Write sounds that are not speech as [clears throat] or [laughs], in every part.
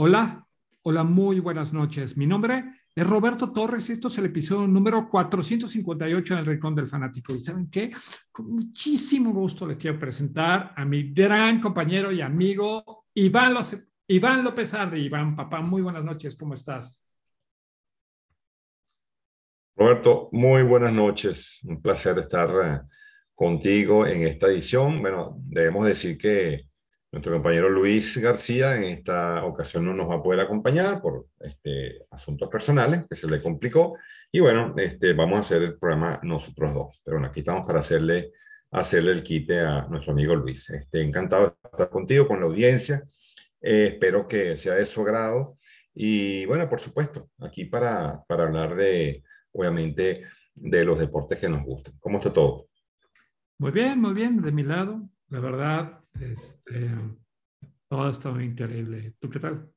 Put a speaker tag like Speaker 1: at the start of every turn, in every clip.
Speaker 1: Hola, hola, muy buenas noches. Mi nombre es Roberto Torres y esto es el episodio número 458 del Rincón del Fanático. ¿Y saben qué? Con muchísimo gusto les quiero presentar a mi gran compañero y amigo Iván, Iván López. Iván, papá, muy buenas noches, ¿cómo estás?
Speaker 2: Roberto, muy buenas noches. Un placer estar eh, contigo en esta edición. Bueno, debemos decir que nuestro compañero Luis García en esta ocasión no nos va a poder acompañar por este, asuntos personales que se le complicó. Y bueno, este, vamos a hacer el programa nosotros dos. Pero bueno, aquí estamos para hacerle, hacerle el quite a nuestro amigo Luis. Este, encantado de estar contigo, con la audiencia. Eh, espero que sea de su agrado. Y bueno, por supuesto, aquí para, para hablar de, obviamente, de los deportes que nos gustan. ¿Cómo está todo?
Speaker 1: Muy bien, muy bien, de mi lado. La verdad, este, todo estado increíble. ¿Tú qué tal?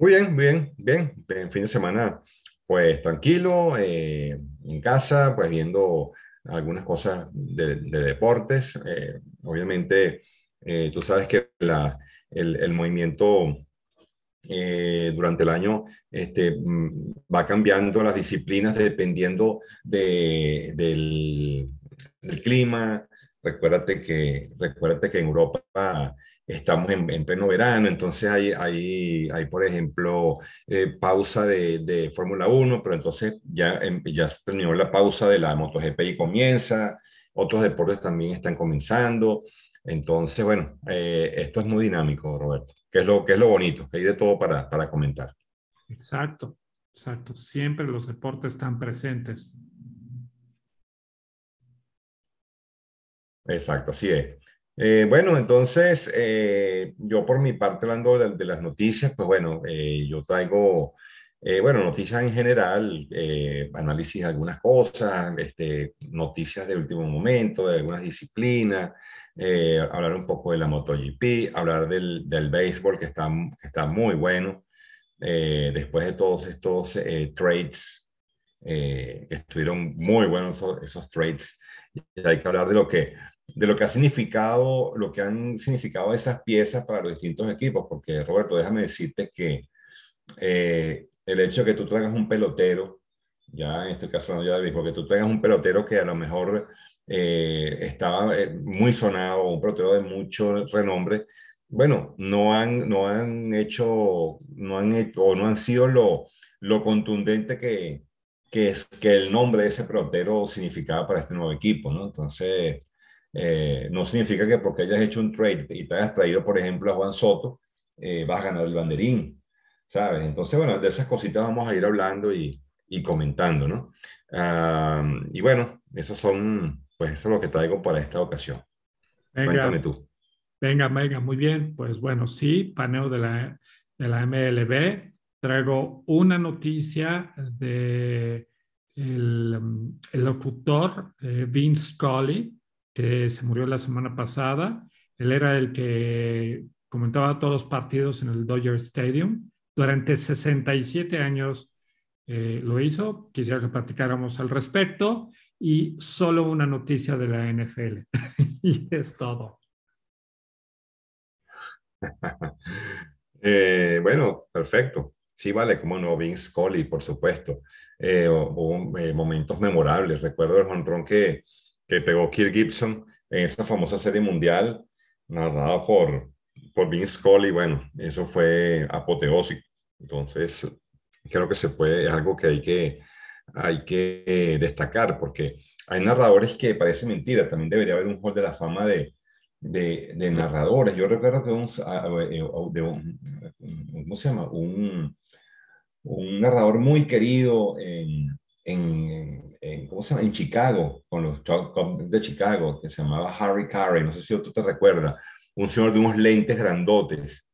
Speaker 2: Muy bien, bien, bien. En fin de semana, pues tranquilo, eh, en casa, pues viendo algunas cosas de, deportes. Eh, obviamente, eh, tú sabes que el, movimiento durante el año este, mm, va cambiando las disciplinas dependiendo de, del, del clima, Recuérdate que, recuérdate que en Europa estamos en, pleno verano, entonces hay, hay, hay por ejemplo, eh, pausa de, de Fórmula 1, pero entonces ya, em, ya terminó la pausa de la MotoGP y comienza, otros deportes también están comenzando. Entonces, bueno, eh, esto es muy dinámico, Roberto, que es lo, que es lo bonito, que hay de todo para, para comentar.
Speaker 1: Exacto, exacto. Siempre los deportes están presentes.
Speaker 2: Exacto, así es. Eh, bueno, entonces, eh, yo por mi parte, hablando de, las noticias, pues bueno, eh, yo traigo, bueno, noticias en general, análisis de algunas cosas, este, noticias de último momento, de algunas disciplinas, hablar un poco de la MotoGP, hablar del, del béisbol que está, que está muy bueno, después de todos estos trades, que estuvieron muy buenos esos, esos trades, hay que hablar de lo que de lo que ha significado, lo que han significado esas piezas para los distintos equipos, porque Roberto, déjame decirte que eh, el hecho de que tú traigas un pelotero, ya en este caso no ya porque tú traigas un pelotero que a lo mejor eh, estaba eh, muy sonado, un pelotero de mucho renombre, bueno, no han, no han hecho, no han o no han sido lo, lo contundente que, que, es, que el nombre de ese pelotero significaba para este nuevo equipo, ¿no? Entonces, eh, no significa que porque hayas hecho un trade y te hayas traído, por ejemplo, a Juan Soto, eh, vas a ganar el banderín, ¿sabes? Entonces, bueno, de esas cositas vamos a ir hablando y, y comentando, ¿no? y bueno, esos son, pues eso es lo que traigo para esta ocasión.
Speaker 1: Venga, Cuéntame tú. Venga, venga, muy bien. Pues bueno, sí, paneo de la, de la MLB. Traigo una noticia de el, el locutor eh, Vince Scully, se murió la semana pasada. Él era el que comentaba todos los partidos en el Dodger Stadium. Durante 67 años eh, lo hizo. Quisiera que platicáramos al respecto. Y solo una noticia de la NFL. [laughs] y es todo. [laughs]
Speaker 2: Eh, bueno, perfecto. Sí, vale, como no, Vince Scully, por supuesto. Eh, hubo momentos memorables. Recuerdo el jonrón que, que pegó Kirk Gibson en esa famosa serie mundial narrada por, por Vince Scully. Bueno, eso fue apoteósico. Entonces, creo que se puede, es algo que hay que, hay que destacar, porque hay narradores que parece mentira. También debería haber un hall de la fama de, de, narradores. Yo recuerdo que un, de un, ¿cómo se llama? Un, un narrador muy querido en, en, en, ¿cómo se llama? en Chicago, con los Cubs de Chicago, que se llamaba Harry Carey, no sé si tú te recuerdas, un señor de unos lentes grandotes.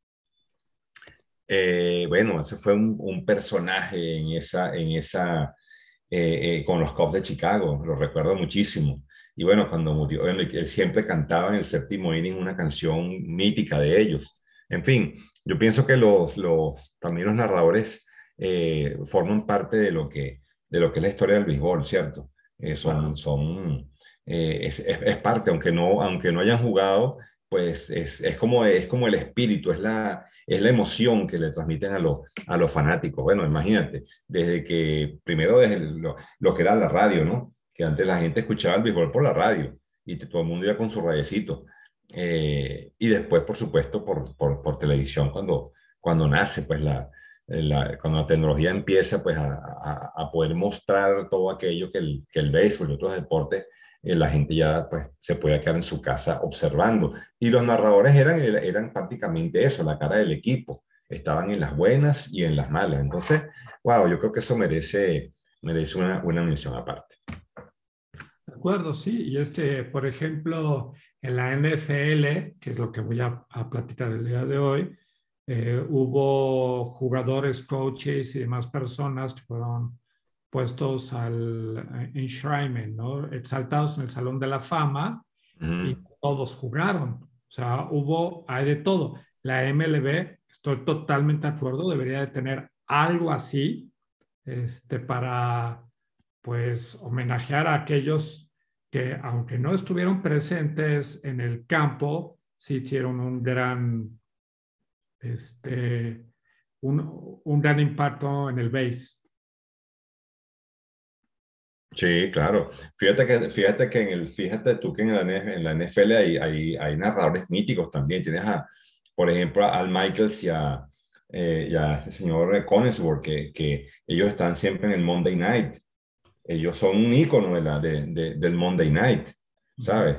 Speaker 2: Eh, bueno, ese fue un, un, personaje en esa, en esa eh, eh, con los Cubs de Chicago, lo recuerdo muchísimo. Y bueno, cuando murió, él siempre cantaba en el séptimo inning una canción mítica de ellos. En fin, yo pienso que los, los también los narradores forman parte de lo que de lo que es la historia del béisbol, ¿cierto? Eh, son, son, eh, es, es, parte, aunque no, aunque no hayan jugado, pues es, es, como, es como el espíritu, es la, es la emoción que le transmiten a, los a los fanáticos. Bueno, imagínate, desde que, primero desde lo, lo, que era la radio, ¿no? Que antes la gente escuchaba el béisbol por la radio y todo el mundo iba con su radiecito. Eh, y después, por supuesto, por, por, por, televisión, cuando, cuando nace, pues la, la, cuando la tecnología empieza pues a, a, a, poder mostrar todo aquello que el, que el béisbol y otros deportes eh, la gente ya pues, se podía quedar en su casa observando. Y los narradores eran, eran prácticamente eso, la cara del equipo. Estaban en las buenas y en las malas. Entonces, wow, yo creo que eso merece, merece una, una mención aparte.
Speaker 1: De acuerdo, sí. Y es que, por ejemplo, en la NFL, que es lo que voy a, a platicar el día de hoy, eh, hubo jugadores, coaches y demás personas que fueron puestos al eh, enshrinement, ¿no? Exaltados en el Salón de la Fama y todos jugaron. O sea, hubo, hay de todo. La MLB, estoy totalmente de acuerdo, debería de tener algo así este, para, pues, homenajear a aquellos que, aunque no estuvieron presentes en el campo, sí hicieron un gran, este, un, un gran impacto en el base.
Speaker 2: Sí, claro. Fíjate que, fíjate que en el, fíjate tú que en la, en la NFL hay, hay, hay, narradores míticos también. Tienes a, por ejemplo, Al Michaels y a, eh, y a este señor Conesworth, que, que ellos están siempre en el Monday Night. Ellos son un ícono de la, de, de, del Monday Night, ¿sabes?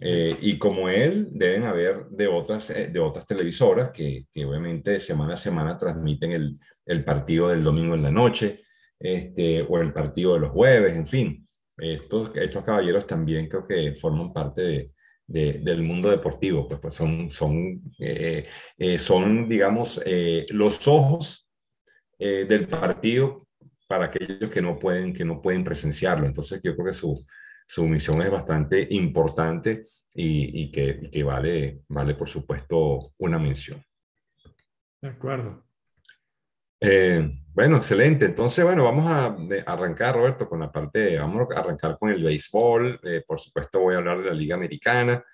Speaker 2: Eh, y como él, deben haber de otras, eh, de otras televisoras que, que obviamente semana a semana transmiten el, el partido del domingo en la noche este, o el partido de los jueves, en fin. Estos, estos caballeros también creo que forman parte de, de, del mundo deportivo, pues, pues son, son, eh, eh, son digamos, eh, los ojos eh, del partido para aquellos que no pueden, que no pueden presenciarlo. Entonces yo creo que su, su misión es bastante importante y, y, que, y que vale, vale, por supuesto, una mención.
Speaker 1: De acuerdo.
Speaker 2: Eh, bueno, excelente. Entonces, bueno, vamos a arrancar, Roberto, con la parte, vamos a arrancar con el béisbol. Eh, por supuesto, voy a hablar de la Liga Americana.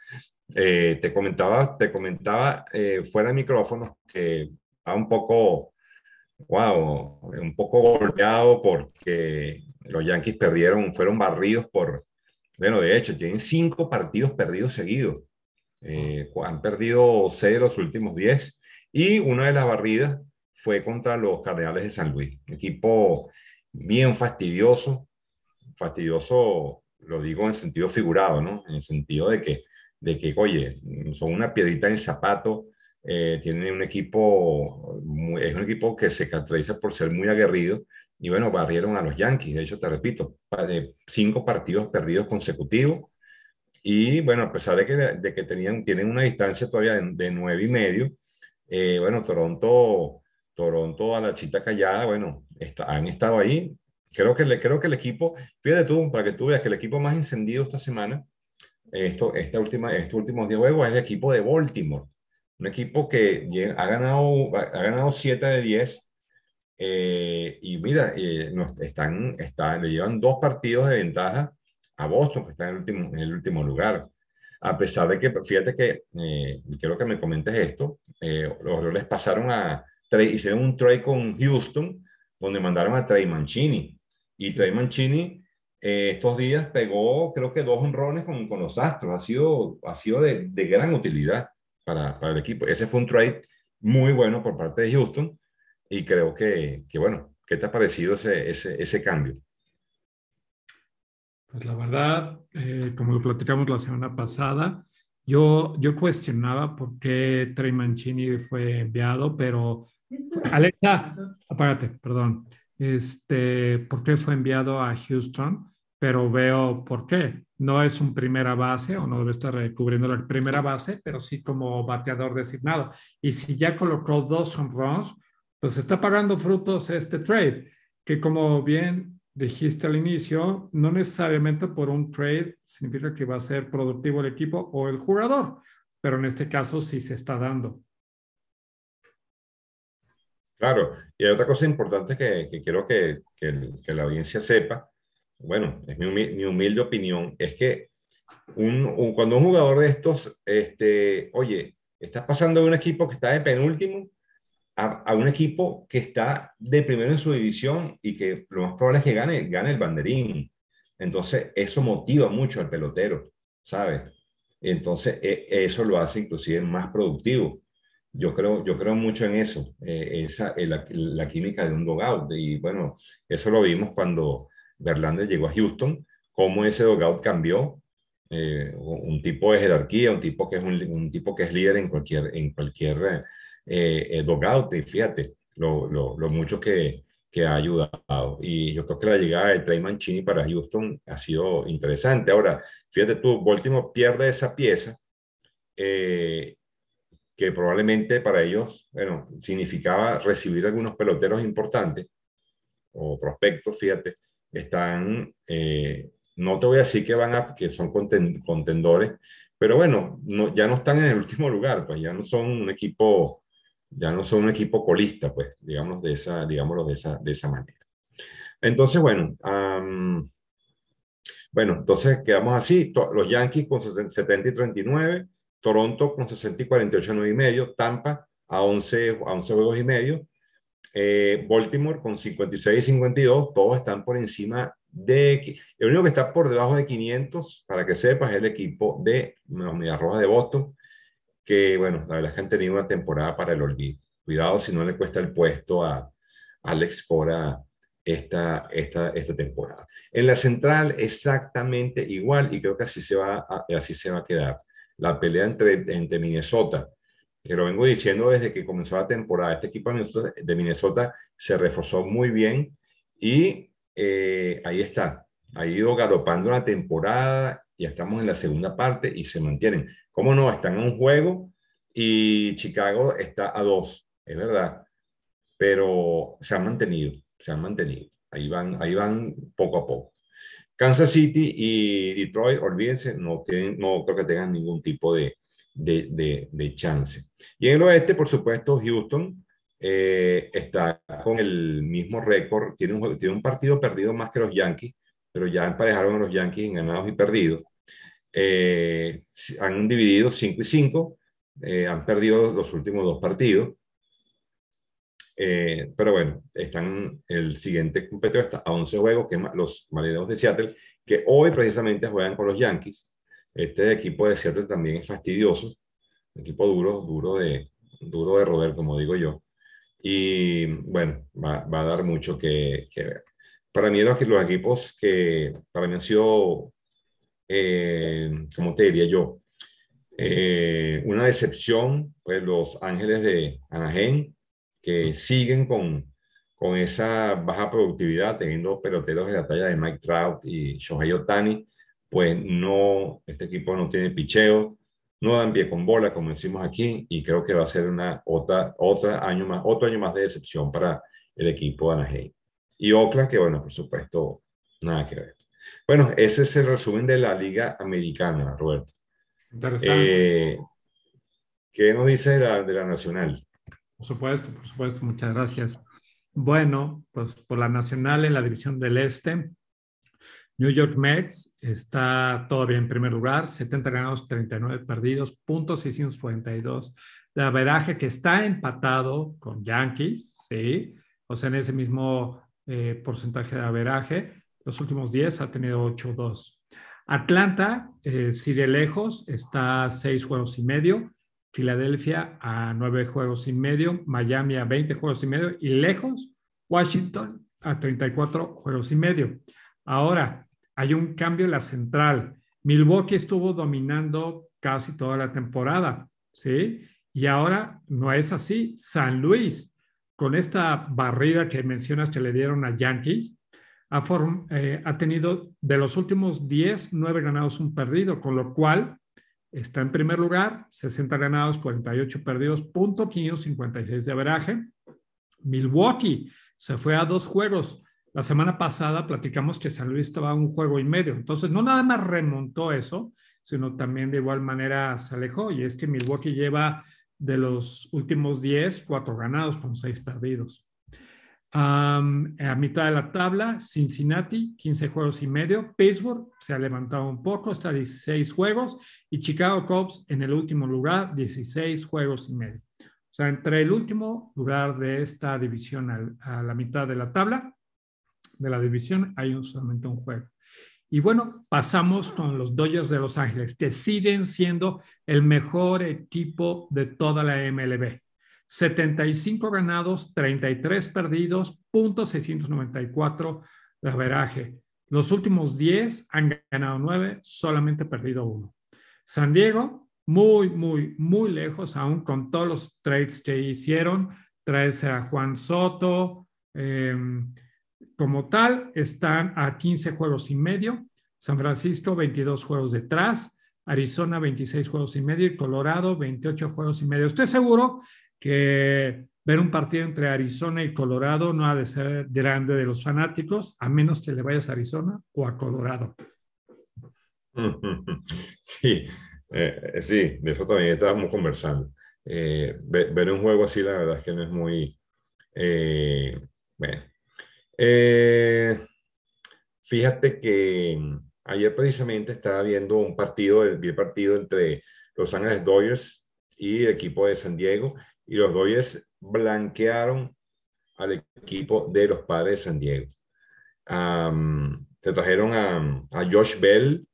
Speaker 2: Eh, te comentaba, te comentaba eh, fuera de micrófono que estaba un poco, wow, un poco golpeado porque los Yankees perdieron, fueron barridos por, bueno, de hecho, tienen cinco partidos perdidos seguidos. han perdido seis de los últimos diez y una de las barridas fue contra los Cardenales de San Luis. equipo bien fastidioso, fastidioso lo digo en sentido figurado, ¿no? En el sentido de que, de que oye, son una piedrita en zapato, eh, tienen un equipo, es un equipo que se caracteriza por ser muy aguerrido, y bueno, barrieron a los Yankees, de hecho, te repito, de cinco partidos perdidos consecutivos, y bueno, a pesar de que, de que tenían, tienen una distancia todavía de, de nueve y medio, eh, bueno, Toronto Toronto a la chita callada, bueno, está, han estado ahí. Creo que, le, creo que el equipo, fíjate tú, para que tú veas que el equipo más encendido esta semana, esto, esta última, estos últimos 10 juegos, es el equipo de Baltimore. Un equipo que ha ganado, ha ganado 7 de 10. Eh, y mira, eh, están, están, le llevan dos partidos de ventaja a Boston, que está en el último, en el último lugar. A pesar de que, fíjate que, eh, quiero que me comentes esto, eh, los Orioles pasaron a, hicieron un trade con Houston, donde mandaron a Trey Mancini. Y Trey Mancini eh, estos días pegó, creo que dos honrones con, con los Astros. Ha sido, ha sido de, de gran utilidad para, para, el equipo. Ese fue un trade muy bueno por parte de Houston. Y creo que, que bueno, ¿qué te ha parecido ese, ese, ese cambio?
Speaker 1: Pues la verdad, eh, como lo platicamos la semana pasada, yo, yo cuestionaba por qué Trey Mancini fue enviado, pero Alexa, apágate, perdón. Este, ¿Por qué fue enviado a Houston? Pero veo por qué. No es un primera base o no debe estar cubriendo la primera base, pero sí como bateador designado. Y si ya colocó dos home runs, pues está pagando frutos este trade, que como bien dijiste al inicio, no necesariamente por un trade significa que va a ser productivo el equipo o el jugador, pero en este caso sí se está dando.
Speaker 2: Claro, y hay otra cosa importante que, que quiero que, que, que, la audiencia sepa, bueno, es mi humilde, mi humilde, opinión, es que un, cuando un jugador de estos, este, oye, estás pasando de un equipo que está de penúltimo a, un equipo que está de primero en su división y que lo más probable es que gane, gane el banderín. Entonces, eso motiva mucho al pelotero, ¿sabes? Entonces, e, eso lo hace inclusive más productivo. Yo creo, yo creo mucho en eso, eh, esa, eh, la, la, química de un dogout. Y bueno, eso lo vimos cuando Verlander llegó a Houston, cómo ese dogout cambió. Eh, un tipo de jerarquía, un tipo que es, un, tipo que es líder en cualquier, en cualquier dogout. Y fíjate lo, lo, lo mucho que, que ha ayudado. Y yo creo que la llegada de Trey Mancini para Houston ha sido interesante. Ahora, fíjate tú, Baltimore pierde esa pieza eh, que probablemente para ellos, bueno, significaba recibir algunos peloteros importantes o prospectos, fíjate, están, eh, no te voy a decir que van a, que son contendores, pero bueno, no, ya no están en el último lugar, pues ya no son un equipo ya no son un equipo colista, pues, digamos de esa, digámoslo de esa, de esa manera. Entonces, bueno, bueno, entonces quedamos así, los Yankees con 70 y 39, Toronto con 60 y 48 9 y medio, Tampa a 11, a 11 juegos y medio, eh, Baltimore con 56 y 52, todos están por encima de... El único que está por debajo de 500, para que sepas, es el equipo de los Medias Rojas de Boston, que, bueno, la verdad es que han tenido una temporada para el olvido. Cuidado si no le cuesta el puesto a, Alex Cora esta, esta, esta temporada. En la central, exactamente igual, y creo que así se va a, así se va a quedar. La pelea entre, entre Minnesota, que lo vengo diciendo desde que comenzó la temporada. Este equipo de Minnesota se reforzó muy bien y eh, ahí está. Ha ido galopando la temporada, ya estamos en la segunda parte y se mantienen. ¿Cómo no? Están en un juego y Chicago está a dos, es verdad, pero se han mantenido, se han mantenido. Ahí van, ahí van poco a poco. Kansas City y Detroit, olvídense, no, tienen, no creo que tengan ningún tipo de, de, de, chance. Y en el oeste, por supuesto, Houston eh, está con el mismo récord, tiene un, tiene un partido perdido más que los Yankees, pero ya emparejaron a los Yankees en ganados y perdidos. Eh, han dividido 5 y 5, eh, han perdido los últimos dos partidos. Eh, pero bueno, están el siguiente competidor está a 11 juegos, que los Marineros de Seattle, que hoy precisamente juegan con los Yankees. Este equipo de Seattle también es fastidioso, un equipo duro, duro de, duro de roder, como digo yo. Y bueno, va, va a dar mucho que, que, ver. Para mí los, los equipos que para mí han sido eh, como te diría yo, eh, una decepción, pues los Ángeles de Anaheim, que siguen con, con esa baja productividad, teniendo peloteros de la talla de Mike Trout y Shohei Otani, pues no, este equipo no tiene picheo, no dan pie con bola, como decimos aquí, y creo que va a ser una otra, otra año más, otro año más de decepción para el equipo de Anaheim. Y Oakland, que bueno, por supuesto, nada que ver. Bueno, ese es el resumen de la Liga Americana, Roberto. Interesante. Eh, ¿Qué nos dice de la, de la Nacional?
Speaker 1: Por supuesto, por supuesto, muchas gracias. Bueno, pues por la Nacional en la División del Este, New York Mets está todavía en primer lugar, 70 ganados, 39 perdidos, punto 642 de averaje que está empatado con Yankees, ¿sí? O sea, en ese mismo eh, porcentaje de averaje. Los últimos 10 ha tenido 8-2. Atlanta eh, sigue lejos, está a 6 juegos y medio. Filadelfia a 9 juegos y medio. Miami a 20 juegos y medio. Y lejos, Washington a 34 juegos y medio. Ahora, hay un cambio en la central. Milwaukee estuvo dominando casi toda la temporada, ¿sí? Y ahora no es así. San Luis, con esta barrida que mencionas que le dieron a Yankees, ha, eh, ha tenido de los últimos 10, 9 ganados, un perdido, con lo cual está en primer lugar, 60 ganados, 48 perdidos, punto 556 de averaje. Milwaukee se fue a dos juegos. La semana pasada platicamos que San Luis estaba a un juego y medio. Entonces, no nada más remontó eso, sino también de igual manera se alejó. Y es que Milwaukee lleva de los últimos 10, 4 ganados con 6 perdidos. A mitad de la tabla, Cincinnati, 15 juegos y medio. Pittsburgh se ha levantado un poco, está a 16 juegos. Y Chicago Cubs en el último lugar, 16 juegos y medio. O sea, entre el último lugar de esta división a la mitad de la tabla de la división hay un, solamente un juego. Y bueno, pasamos con los Dodgers de Los Ángeles, que siguen siendo el mejor equipo de toda la MLB. 75 ganados, 33 perdidos, punto 694 de averaje. Los últimos 10 han ganado 9, solamente perdido uno. San Diego, muy, muy, muy lejos, aún con todos los trades que hicieron. Traerse a Juan Soto. Em, como tal, están a 15 juegos y medio. San Francisco, 22 juegos detrás. Arizona, 26 juegos y medio. Y Colorado, 28 juegos y medio. Estoy seguro que ver un partido entre Arizona y Colorado no ha de ser grande de los fanáticos, a menos que le vayas a Arizona o a Colorado. [laughs]
Speaker 2: Sí, eh, sí, de eso también estábamos conversando. Eh, ver, un juego así, la verdad es que no es muy... Eh, bueno. fíjate que ayer precisamente estaba viendo un partido, el partido entre Los Ángeles Dodgers y el equipo de San Diego y los Dodgers blanquearon al equipo de los padres de San Diego. se trajeron a, Josh Bell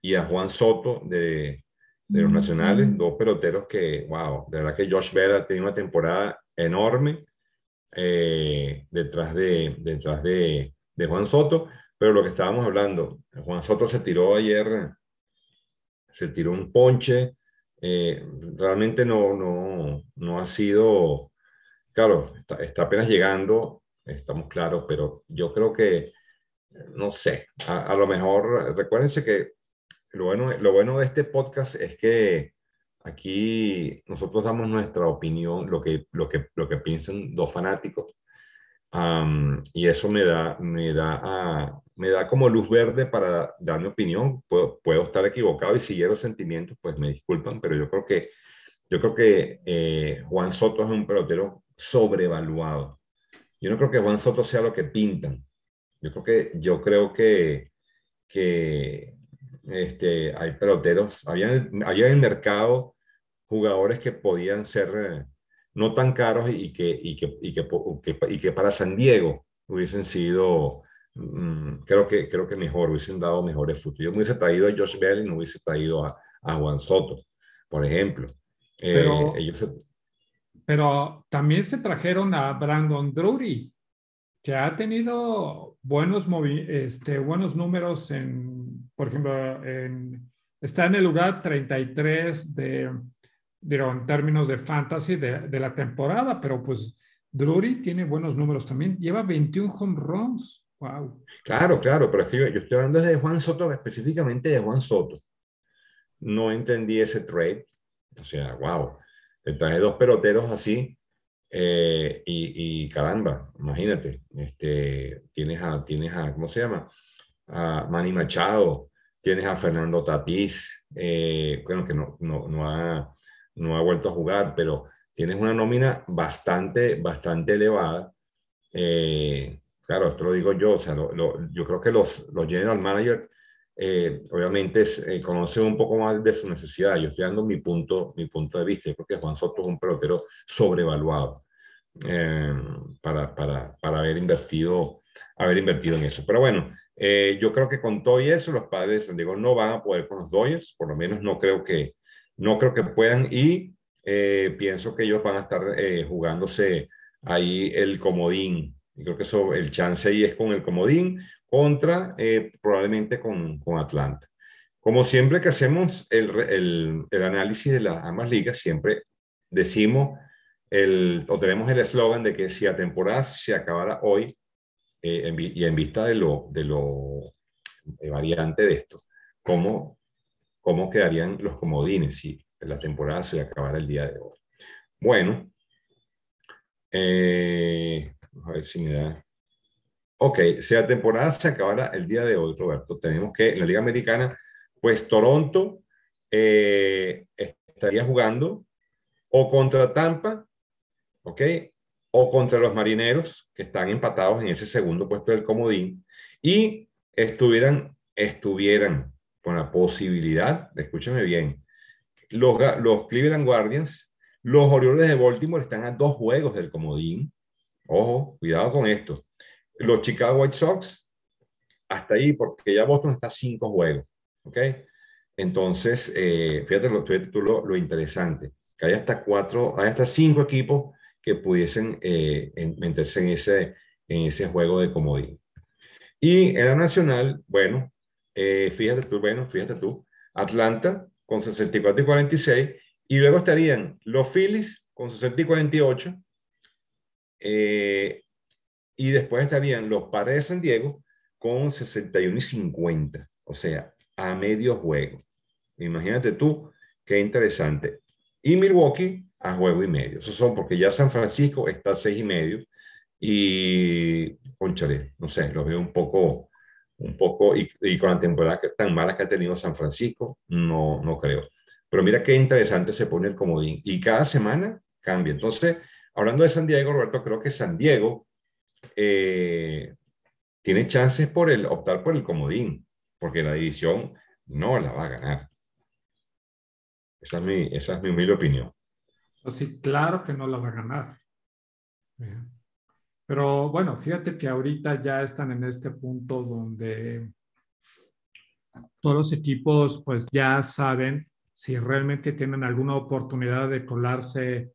Speaker 2: y a Juan Soto de, los Nacionales, dos peloteros que, wow, de verdad que Josh Bell ha tenido una temporada enorme eh, detrás, de, detrás de, de Juan Soto, pero lo que estábamos hablando, Juan Soto se tiró ayer, se tiró un ponche, eh, realmente no, no, no, ha sido, claro, está, apenas llegando, estamos claros, pero yo creo que, no sé, a, lo mejor, recuérdense que lo bueno, lo bueno de este podcast es que aquí nosotros damos nuestra opinión, lo que, lo que, lo que piensan dos fanáticos, y eso me da, me da a, me da como luz verde para dar mi opinión. Puedo, puedo estar equivocado y si los sentimientos, pues me disculpan, pero yo creo que, yo creo que eh, Juan Soto es un pelotero sobrevaluado. Yo no creo que Juan Soto sea lo que pintan. Yo creo que, yo creo que, que este, hay peloteros, había, había en el mercado jugadores que podían ser eh, no tan caros y que, y que, y que, y que para San Diego hubiesen sido Mm, creo, que, creo que mejor, hubiesen dado mejores frutos. Yo me hubiese traído a Josh Bell y no hubiese traído a, a Juan Soto, por ejemplo.
Speaker 1: Eh, pero, ellos pero también se trajeron a Brandon Drury, que ha tenido buenos, este, buenos números en, por ejemplo, en, está en el lugar 33 de, digo, en términos de fantasy de, de la temporada, pero pues Drury tiene buenos números también. Lleva 21 home runs.
Speaker 2: Claro, claro, pero es que yo, estoy hablando de Juan Soto, específicamente de Juan Soto. No entendí ese trade. O sea, wow, te traje dos peloteros así eh, y, caramba, imagínate, este, tienes, a, tienes a, ¿cómo se llama? A Manny Machado, tienes a Fernando Tatís, eh, bueno, que no, no, no, ha, no ha vuelto a jugar, pero tienes una nómina bastante, bastante elevada. Eh, Claro, esto lo digo yo, o sea, yo creo que los, los general managers eh, obviamente eh, conocen un poco más de su necesidad. Yo estoy dando mi punto, mi punto de vista. Yo creo que Juan Soto es un pelotero sobrevaluado eh, para, para, para, haber, invertido, haber invertido en eso. Pero bueno, yo creo que con todo y eso, los padres de San Diego no van a poder con los Dodgers, por lo menos no creo que, no creo que puedan y pienso que ellos van a estar jugándose ahí el comodín y creo que eso, el chance ahí es con el comodín contra eh, probablemente con, con, Atlanta. Como siempre que hacemos el, el, el, análisis de las ambas ligas, siempre decimos el, o tenemos el eslogan de que si la temporada se acabara hoy eh, y en vista de lo, de lo variante de esto, ¿cómo, ¿cómo quedarían los comodines si la temporada se acabara el día de hoy? Bueno, eh, a ver si me da. Ok, si la temporada se acabara el día de hoy, Roberto, tenemos que en la Liga Americana, pues Toronto eh, estaría jugando o contra Tampa, ok, o contra los marineros, que están empatados en ese segundo puesto del comodín, y estuvieran, estuvieran con la posibilidad, escúchame bien, los, los Cleveland Guardians, los Orioles de Baltimore están a dos juegos del comodín. Ojo, cuidado con esto. Los Chicago White Sox, hasta ahí, porque ya Boston está cinco juegos. ¿Ok? Entonces, eh, fíjate, lo, fíjate tú lo, lo, interesante, que hay hasta cuatro, hay hasta cinco equipos que pudiesen eh, meterse en ese, en ese juego de comodín. Y en la nacional, bueno, eh, fíjate tú, bueno, fíjate tú, Atlanta con 64 y 46, y luego estarían los Phillies con 60 y 48, eh, y después estarían los Padres de San Diego con 61 y 50, o sea, a medio juego. Imagínate tú, qué interesante. Y Milwaukee a juego y medio. Esos son porque ya San Francisco está a seis y medio y, conchale, no sé, lo veo un poco, un poco, y, y, con la temporada tan mala que ha tenido San Francisco, no, no creo. Pero mira qué interesante se pone el comodín. Y cada semana cambia. Entonces, hablando de San Diego, Roberto, creo que San Diego eh, tiene chances por el, optar por el comodín, porque la división no la va a ganar. Esa es mi, esa es mi humilde opinión.
Speaker 1: Pues sí, claro que no la va a ganar. Pero bueno, fíjate que ahorita ya están en este punto donde todos los equipos pues ya saben si realmente tienen alguna oportunidad de colarse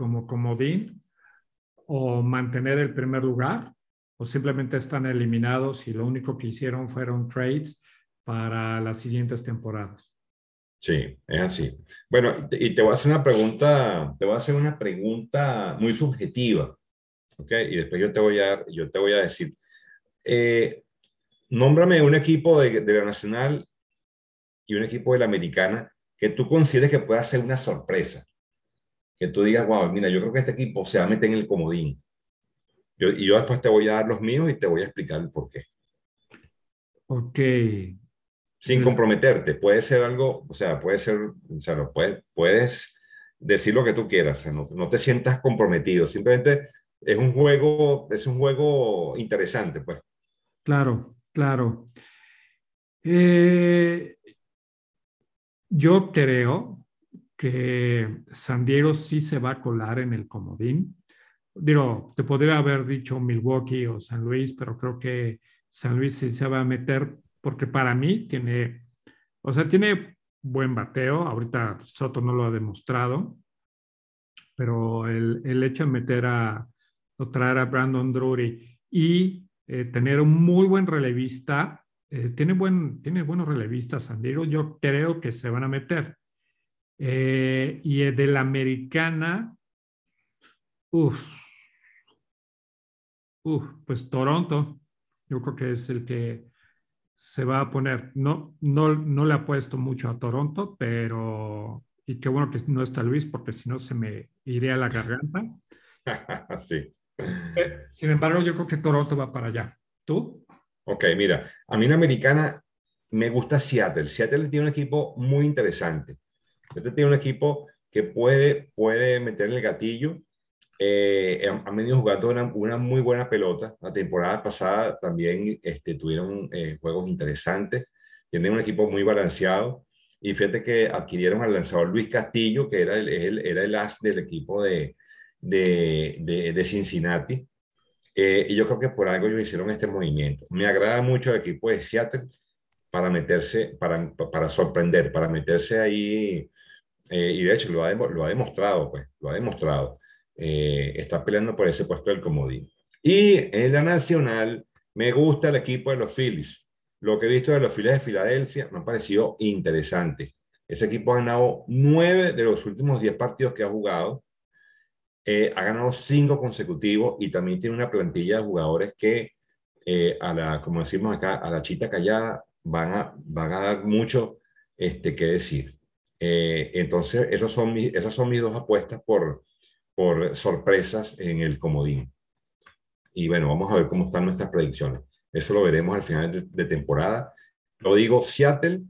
Speaker 1: como comodín o mantener el primer lugar o simplemente están eliminados y lo único que hicieron fueron trades para las siguientes temporadas.
Speaker 2: Sí, es así. Bueno, y te voy a hacer una pregunta, te voy a hacer una pregunta muy subjetiva, ¿ok? Y después yo te voy a, yo te voy a decir, eh, nómbrame un equipo de, la Nacional y un equipo de la Americana que tú consideres que pueda ser una sorpresa. Que tú digas, wow, mira, yo creo que este equipo se va a meter en el comodín. Yo, y yo después te voy a dar los míos y te voy a explicar el por qué.
Speaker 1: Ok,
Speaker 2: sin comprometerte. Puede ser algo, o sea, puede ser, o sea, lo puedes, puedes decir lo que tú quieras, no, no, te sientas comprometido, simplemente es un juego, es un juego interesante, pues.
Speaker 1: Claro, claro. Eh, yo creo que San Diego sí se va a colar en el comodín. Digo, te podría haber dicho Milwaukee o San Luis, pero creo que San Luis sí se va a meter porque para mí tiene, o sea, tiene buen bateo. Ahorita Soto no lo ha demostrado, pero el, hecho de meter a, o traer a Brandon Drury y eh, tener un muy buen relevista, eh, tiene, buen, tiene buenos relevistas San Diego, yo creo que se van a meter. Eh, y de la americana, uff, uff, pues Toronto, yo creo que es el que se va a poner. No, no, no le apuesto mucho a Toronto, pero. Y qué bueno que no está Luis, porque si no se me iría a la garganta. [laughs]
Speaker 2: sí.
Speaker 1: Eh, sin embargo, yo creo que Toronto va para allá. ¿Tú?
Speaker 2: Ok, mira, a mí en Americana me gusta Seattle. Seattle tiene un equipo muy interesante. Este tiene un equipo que puede, puede meter el gatillo eh, han, venido jugando una, muy buena pelota. La temporada pasada también este, tuvieron eh, juegos interesantes. Tienen un equipo muy balanceado. Y fíjate que adquirieron al lanzador Luis Castillo, que era el, era el as del equipo de, de, de, Cincinnati. Eh, y yo creo que por algo ellos hicieron este movimiento. Me agrada mucho el equipo de Seattle para meterse, para, para sorprender, para meterse ahí. Y de hecho lo ha, demostrado, pues, lo ha demostrado. Eh, está peleando por ese puesto del comodín. Y en la nacional, me gusta el equipo de los Phillies. Lo que he visto de los Phillies de Filadelfia me ha parecido interesante. Ese equipo ha ganado nueve de los últimos diez partidos que ha jugado. Eh, ha ganado cinco consecutivos y también tiene una plantilla de jugadores que, eh, a la, como decimos acá, a la chita callada van a, van a dar mucho este, que decir. Entonces, esos son esas son mis dos apuestas por, por sorpresas en el comodín. Y bueno, vamos a ver cómo están nuestras predicciones. Eso lo veremos al final de, temporada. Lo digo Seattle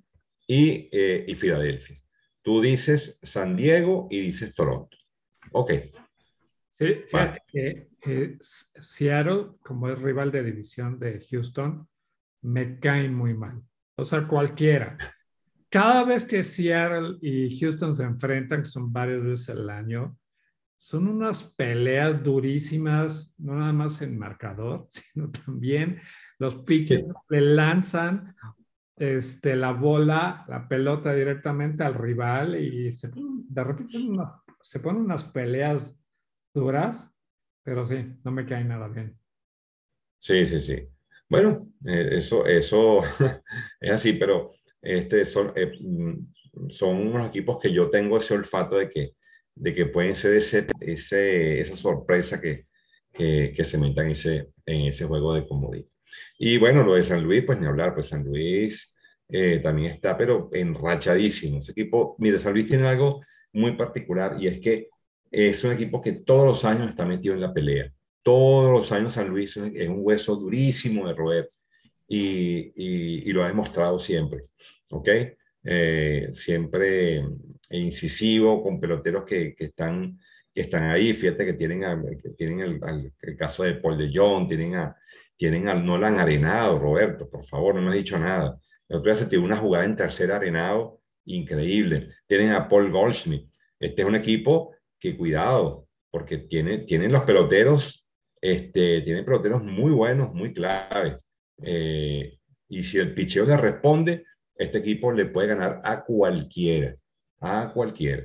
Speaker 2: y, eh, y, Filadelfia. Tú dices San Diego y dices Toronto. Ok.
Speaker 1: Sí, fíjate que Seattle, como es rival de división de Houston, me cae muy mal. O sea, cualquiera. Cada vez que Seattle y Houston se enfrentan, que son varias veces al año, son unas peleas durísimas, no nada más en marcador, [laughs] sino también los pitchers le lanzan este, la bola, la pelota directamente al rival y se, de repente se ponen unas peleas duras, pero sí, no me cae nada bien.
Speaker 2: Sí, sí, sí. Bueno, eh, eso, eso [laughs] es así, pero este, son, eh, mm, son unos equipos que yo tengo ese olfato de que de que pueden ser ese, ese, esa sorpresa que, que, que se metan ese, en ese juego de comodín. Y bueno, lo de San Luis, pues ni hablar, pues San Luis eh, también está, pero enrachadísimo. Ese equipo, mire, San Luis tiene algo muy particular y es que es un equipo que todos los años está metido en la pelea. Todos los años San Luis es un hueso durísimo de roer y, y, y lo ha demostrado siempre. ¿Ok? Eh, siempre incisivo, con peloteros que, que, están, que están ahí. Fíjate que tienen, que tienen el, el, caso de Paul de Jong, tienen, a, tienen al Nolan Arenado, Roberto, por favor, no me has dicho nada. El otro día se tiene una jugada en tercer arenado increíble. Tienen a Paul Goldschmidt. Este es un equipo que, cuidado, porque tiene, tienen los peloteros, este, tienen peloteros muy buenos, muy claves. Eh, y si el picheo le responde, este equipo le puede ganar a cualquiera, a cualquiera,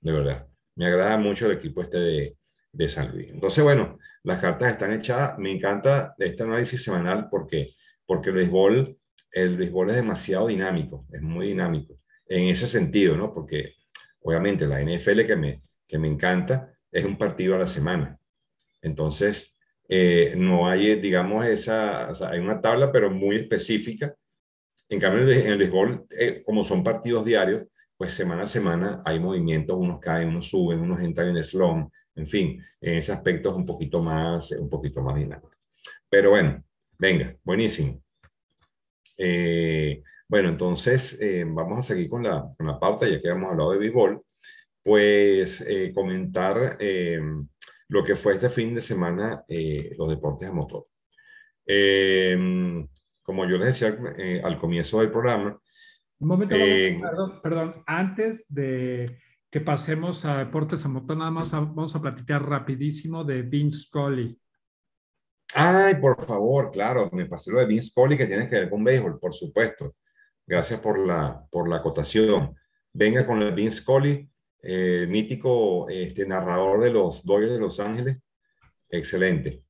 Speaker 2: de verdad. Me agrada mucho el equipo este de, de San Luis. Entonces, bueno, las cartas están echadas. Me encanta este análisis semanal porque, porque el béisbol, el béisbol es demasiado dinámico, es muy dinámico en ese sentido, ¿no? Porque obviamente la NFL que me, que me encanta es un partido a la semana. Entonces, eh, no hay, digamos, esa, o sea, hay una tabla, pero muy específica en cambio, en el béisbol, eh, como son partidos diarios, pues semana a semana hay movimientos, unos caen, unos suben, unos entran en el slum, en fin, en ese aspecto es un poquito más, un poquito más dinámico. Pero bueno, venga, buenísimo. Eh, bueno, entonces eh, vamos a seguir con la, con la, pauta, ya que hemos hablado de béisbol, pues comentar lo que fue este fin de semana los deportes a motor como yo les decía eh, al comienzo del programa.
Speaker 1: Un momento, eh, perdón, perdón, antes de que pasemos a deportes a motor, nada más vamos a platicar rapidísimo de Vince Scully.
Speaker 2: Ay, por favor, claro, me pasé lo de Vince Scully que tiene que ver con béisbol, por supuesto. Gracias por la, por la acotación. Venga con el Vince Scully, eh, mítico este, narrador de los Dodgers de Los Ángeles. Excelente.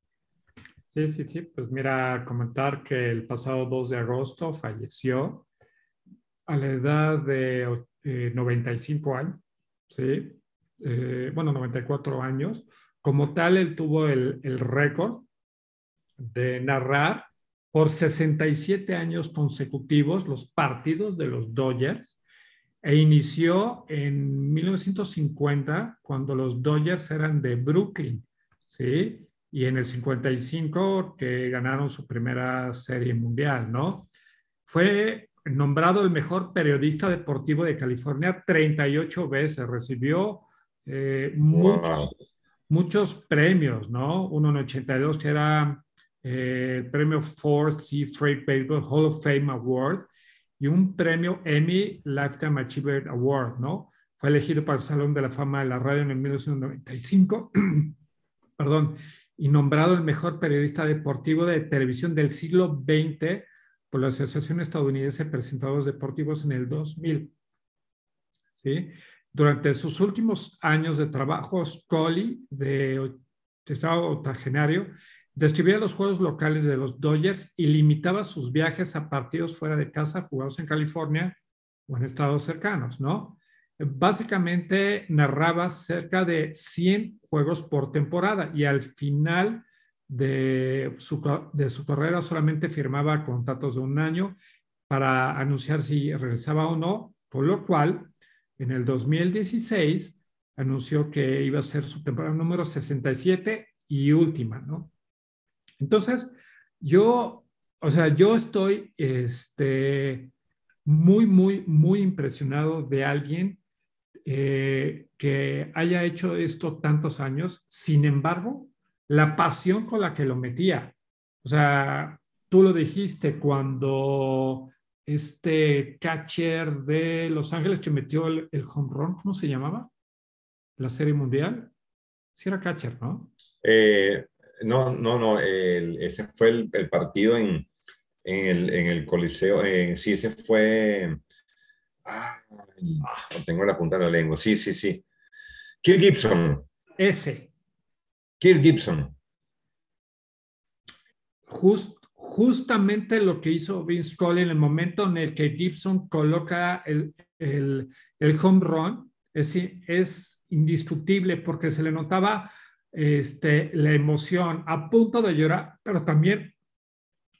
Speaker 1: Sí, sí, sí. Pues mira, comentar que el pasado 2 de agosto falleció a la edad de 95 eh, años, ¿sí? Eh, bueno, 94 años. Como tal, él tuvo el, el récord de narrar por 67 años consecutivos los partidos de los Dodgers e inició en 1950 cuando los Dodgers eran de Brooklyn, ¿sí? y en el 55 que ganaron su primera serie mundial, ¿no? Fue nombrado el mejor periodista deportivo de California 38 veces, recibió eh, muchos, premios, ¿no? Uno en 82 que era eh, el premio Ford C. Freight Baseball Hall of Fame Award y un premio Emmy Lifetime Achiever Award, ¿no? Fue elegido para el Salón de la Fama de la Radio en el 1995. [clears throat] Perdón y nombrado el mejor periodista deportivo de televisión del siglo XX por la Asociación Estadounidense de Presentadores Deportivos en el 2000. ¿Sí? Durante sus últimos años de trabajo, Scully, de, estado octogenario, describía los juegos locales de los Dodgers y limitaba sus viajes a partidos fuera de casa jugados en California o en estados cercanos, ¿no? básicamente narraba cerca de 100 juegos por temporada y al final de su, de su carrera solamente firmaba contratos de un año para anunciar si regresaba o no, por lo cual en el 2016 anunció que iba a ser su temporada número 67 y última, ¿no? Entonces, yo, o sea, yo estoy este, muy, muy, muy impresionado de alguien eh, que haya hecho esto tantos años, sin embargo, la pasión con la que lo metía. O sea, tú lo dijiste cuando este catcher de Los Ángeles que metió el, home run, ¿cómo se llamaba? La serie mundial. Sí era catcher, ¿no?
Speaker 2: Eh, no, no, no. ese fue el, partido en, en, el, Coliseo. sí, ese fue. Ah, tengo la punta de la lengua. Sí, sí, sí. Kirk Gibson.
Speaker 1: Ese.
Speaker 2: Kirk Gibson.
Speaker 1: Just, justamente lo que hizo Vince Cole en el momento en el que Gibson coloca el, el, el home run, es, es indiscutible porque se le notaba este, la emoción, a punto de llorar, pero también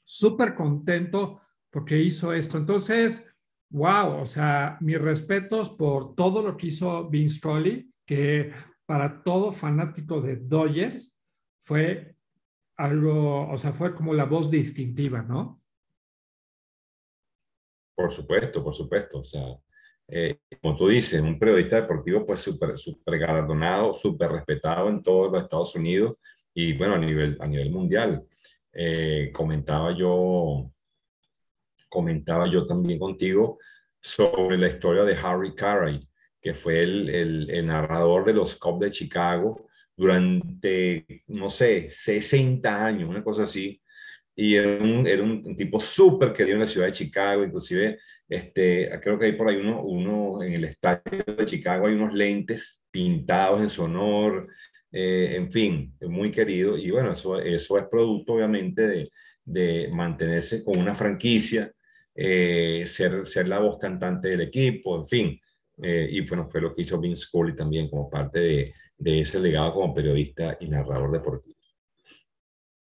Speaker 1: súper contento porque hizo esto. Entonces, wow, o sea, mis respetos por todo lo que hizo Vince Scully, que para todo fanático de Dodgers fue algo, o sea, fue como la voz distintiva, ¿no?
Speaker 2: Por supuesto, por supuesto. O sea, eh, como tú dices, un periodista deportivo pues súper super galardonado, súper respetado en todos los Estados Unidos y bueno, a nivel, a nivel mundial. Eh, comentaba yo, comentaba yo también contigo sobre la historia de Harry Carey, que fue el, el, el narrador de los Cubs de Chicago durante, no sé, 60 años, una cosa así. Y era un, era un tipo súper querido en la ciudad de Chicago, inclusive este, creo que hay por ahí uno, uno en el estadio de Chicago, hay unos lentes pintados en su honor, eh, en fin, muy querido. Y bueno, eso, eso es producto obviamente de, de mantenerse con una franquicia, eh, ser, ser la voz cantante del equipo, en fin. Eh, y bueno, fue lo que hizo Vince Scully también como parte de, de ese legado como periodista y narrador deportivo.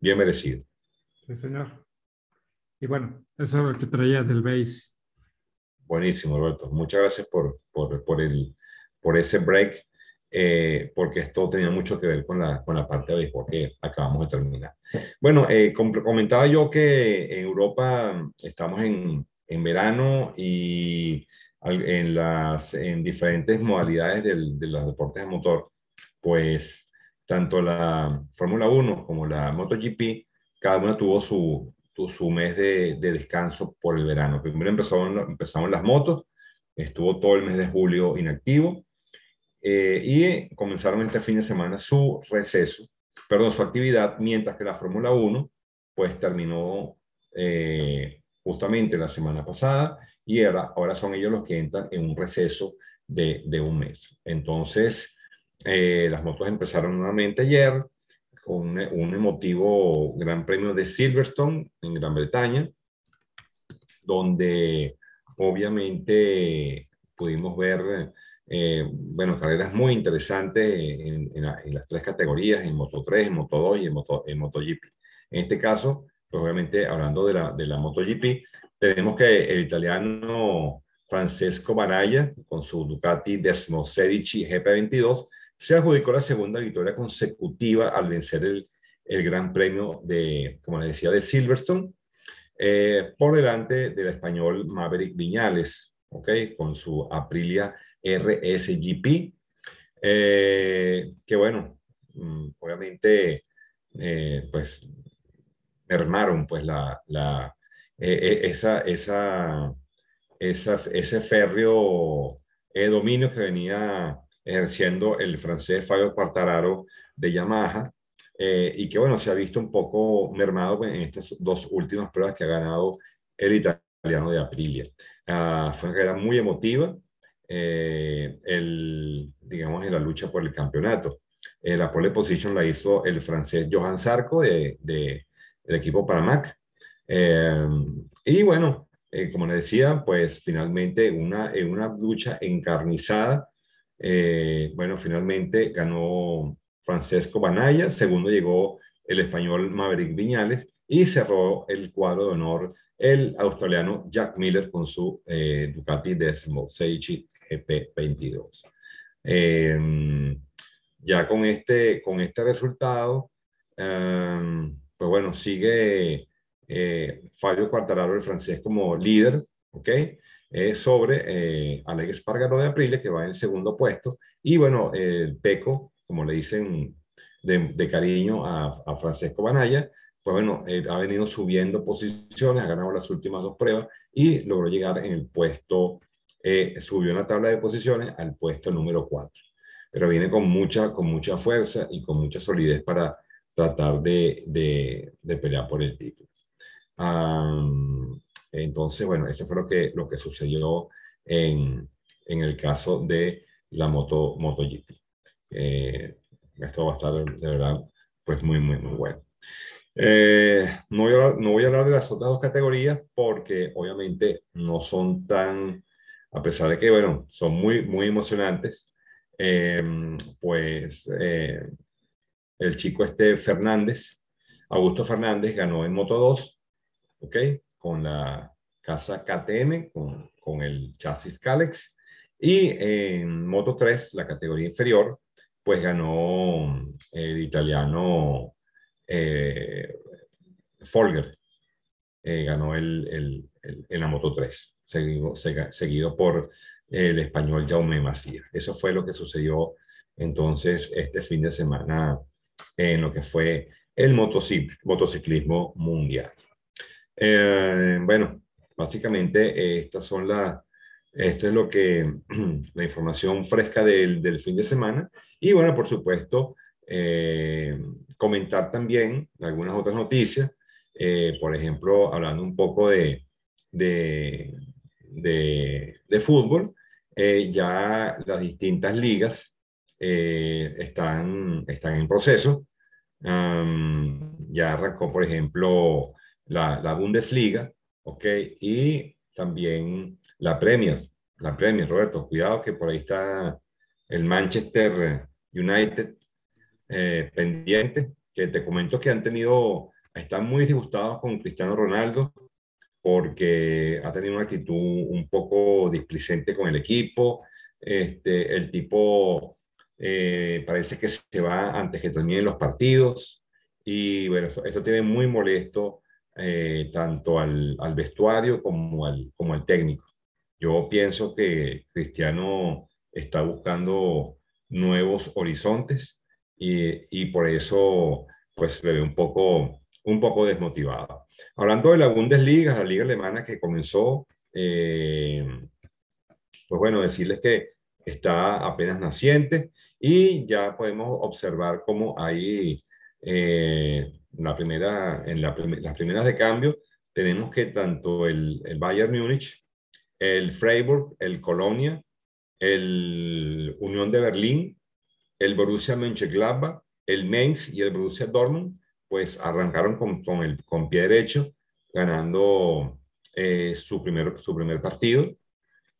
Speaker 2: Bien merecido.
Speaker 1: Sí, señor. Y bueno, eso es lo que traía del base.
Speaker 2: Buenísimo, Roberto. Muchas gracias por, por, por, el, por ese break, eh, porque esto tenía mucho que ver con la, con la parte de béisbol que acabamos de terminar. Bueno, eh, comentaba yo que en Europa estamos en, en verano y en, las, en diferentes modalidades del, de los deportes de motor, pues tanto la Fórmula 1 como la MotoGP, cada una tuvo su, su mes de, descanso por el verano. Primero empezaron, empezaron las motos, estuvo todo el mes de julio inactivo eh, y comenzaron este fin de semana su receso, perdón, su actividad, mientras que la Fórmula 1 pues terminó eh, justamente la semana pasada y ahora, ahora son ellos los que entran en un receso de, de un mes. Entonces, eh, las motos empezaron nuevamente ayer, un, emotivo Gran Premio de Silverstone en Gran Bretaña, donde obviamente pudimos ver, eh, bueno, carreras muy interesantes en, las tres categorías, en Moto 3, en Moto 2 y en, Moto, en MotoGP. En este caso, pues obviamente hablando de la, de la MotoGP, tenemos que el italiano Francesco Baraya, con su Ducati Desmo 16 GP22, se adjudicó la segunda victoria consecutiva al vencer el, el Gran Premio de, como les decía, de Silverstone, eh, por delante del español Maverick Viñales, ¿ok? Con su Aprilia RSGP, eh, que bueno, mm, obviamente, eh, pues, mermaron pues la, la esa, esa, esa, ese férreo dominio que venía ejerciendo el francés Fabio Quartararo de Yamaha, eh, y que bueno, se ha visto un poco mermado en estas dos últimas pruebas que ha ganado el italiano de Aprilia. Ah, fue una carrera muy emotiva, eh, el, digamos, en la lucha por el campeonato. Eh, la pole position la hizo el francés Johan Sarko de, de del equipo Panamac. y bueno, como les decía, pues finalmente una, una lucha encarnizada eh, bueno, finalmente ganó Francesco Banaya, segundo llegó el español Maverick Viñales y cerró el cuadro de honor el australiano Jack Miller con su eh, Ducati Desmo Seichi GP22. Eh, ya con este, con este resultado, pues bueno, sigue Fabio Quartararo, el francés, como líder, ¿ok? Sobre Alex Espargaro de Apriles, que va en el segundo puesto, y bueno, el Peco, como le dicen de, cariño a, a, Francesco Banaya, pues bueno, ha venido subiendo posiciones, ha ganado las últimas dos pruebas y logró llegar en el puesto, subió en la tabla de posiciones al puesto número 4 pero viene con mucha, con mucha fuerza y con mucha solidez para tratar de, de, pelear por el título. Entonces, bueno, esto fue lo que, lo que sucedió en, en el caso de la moto, MotoGP. Eh, esto va a estar de verdad pues muy, muy, muy bueno. Eh, no, voy a no voy a hablar de las otras dos categorías porque obviamente no son tan, a pesar de que, bueno, son muy, muy emocionantes, Em, pues eh, el chico este Fernández, Augusto Fernández, ganó en Moto 2, ¿ok? Con la casa KTM, con, con el chasis Calex. Y en Moto 3, la categoría inferior, pues ganó el italiano eh, Folger. Eh, ganó el, el, en la Moto 3, seguido, seguido por el español Jaume Macías. Eso fue lo que sucedió entonces este fin de semana en lo que fue el motociclismo mundial. Eh, bueno, básicamente estas son las, esto es lo que, [clears throat] la información fresca del, del fin de semana. Y bueno, por supuesto, eh, comentar también algunas otras noticias, eh, por ejemplo, hablando un poco de, de, de, fútbol, eh, ya las distintas ligas eh, están, están en proceso. ya arrancó, por ejemplo, la, la, Bundesliga, ¿ok? Y también la Premier, la Premier, Roberto, cuidado que por ahí está el Manchester United eh, pendiente, que te comento que han tenido, están muy disgustados con Cristiano Ronaldo, porque ha tenido una actitud un poco displicente con el equipo. Este, el tipo eh, parece que se va antes que terminen los partidos y bueno, eso, tiene muy molesto eh, tanto al, al, vestuario como al, como al técnico. Yo pienso que Cristiano está buscando nuevos horizontes y, y por eso pues se ve un poco un poco desmotivada. Hablando de la Bundesliga, la liga alemana que comenzó, eh, pues bueno, decirles que está apenas naciente y ya podemos observar cómo hay eh, la primera, en las primeras de cambio, tenemos que tanto el, el Bayern Múnich, el Freiburg, el Colonia, el Unión de Berlín, el Borussia Mönchengladbach, el Mainz y el Borussia Dortmund pues arrancaron con, con, el, con pie derecho, ganando eh, su, primer, su primer partido.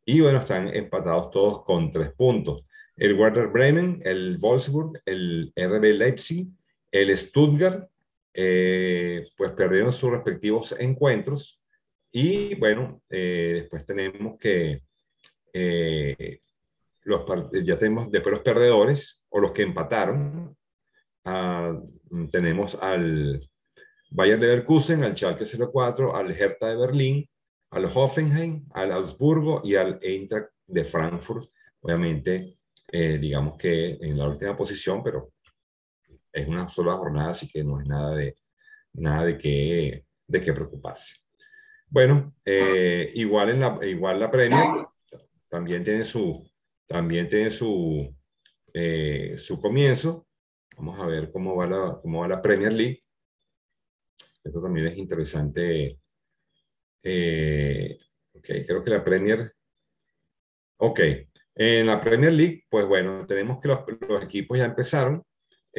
Speaker 2: Y bueno, están empatados todos con tres puntos. El Werder Bremen, el Wolfsburg, el RB Leipzig, el Stuttgart, eh, pues perdieron sus respectivos encuentros. Y bueno, eh, después tenemos que los, ya tenemos después los perdedores o los que empataron, Mm, tenemos al Bayern Leverkusen, al Schalke 04, al Hertha de Berlín, al Hoffenheim, al Augsburgo y al Eintracht de Frankfurt. Obviamente, eh, digamos que en la última posición, pero es una sola jornada, así que no es nada de, nada de, qué, de qué preocuparse. Bueno, eh, igual, en la, igual la Premier también tiene su, también tiene su, eh, su comienzo. Vamos a ver cómo va la, cómo va la Premier League. Esto también es interesante. Eh, ok, creo que la Premier... Ok, en la Premier League, pues bueno, tenemos que los, los equipos ya empezaron.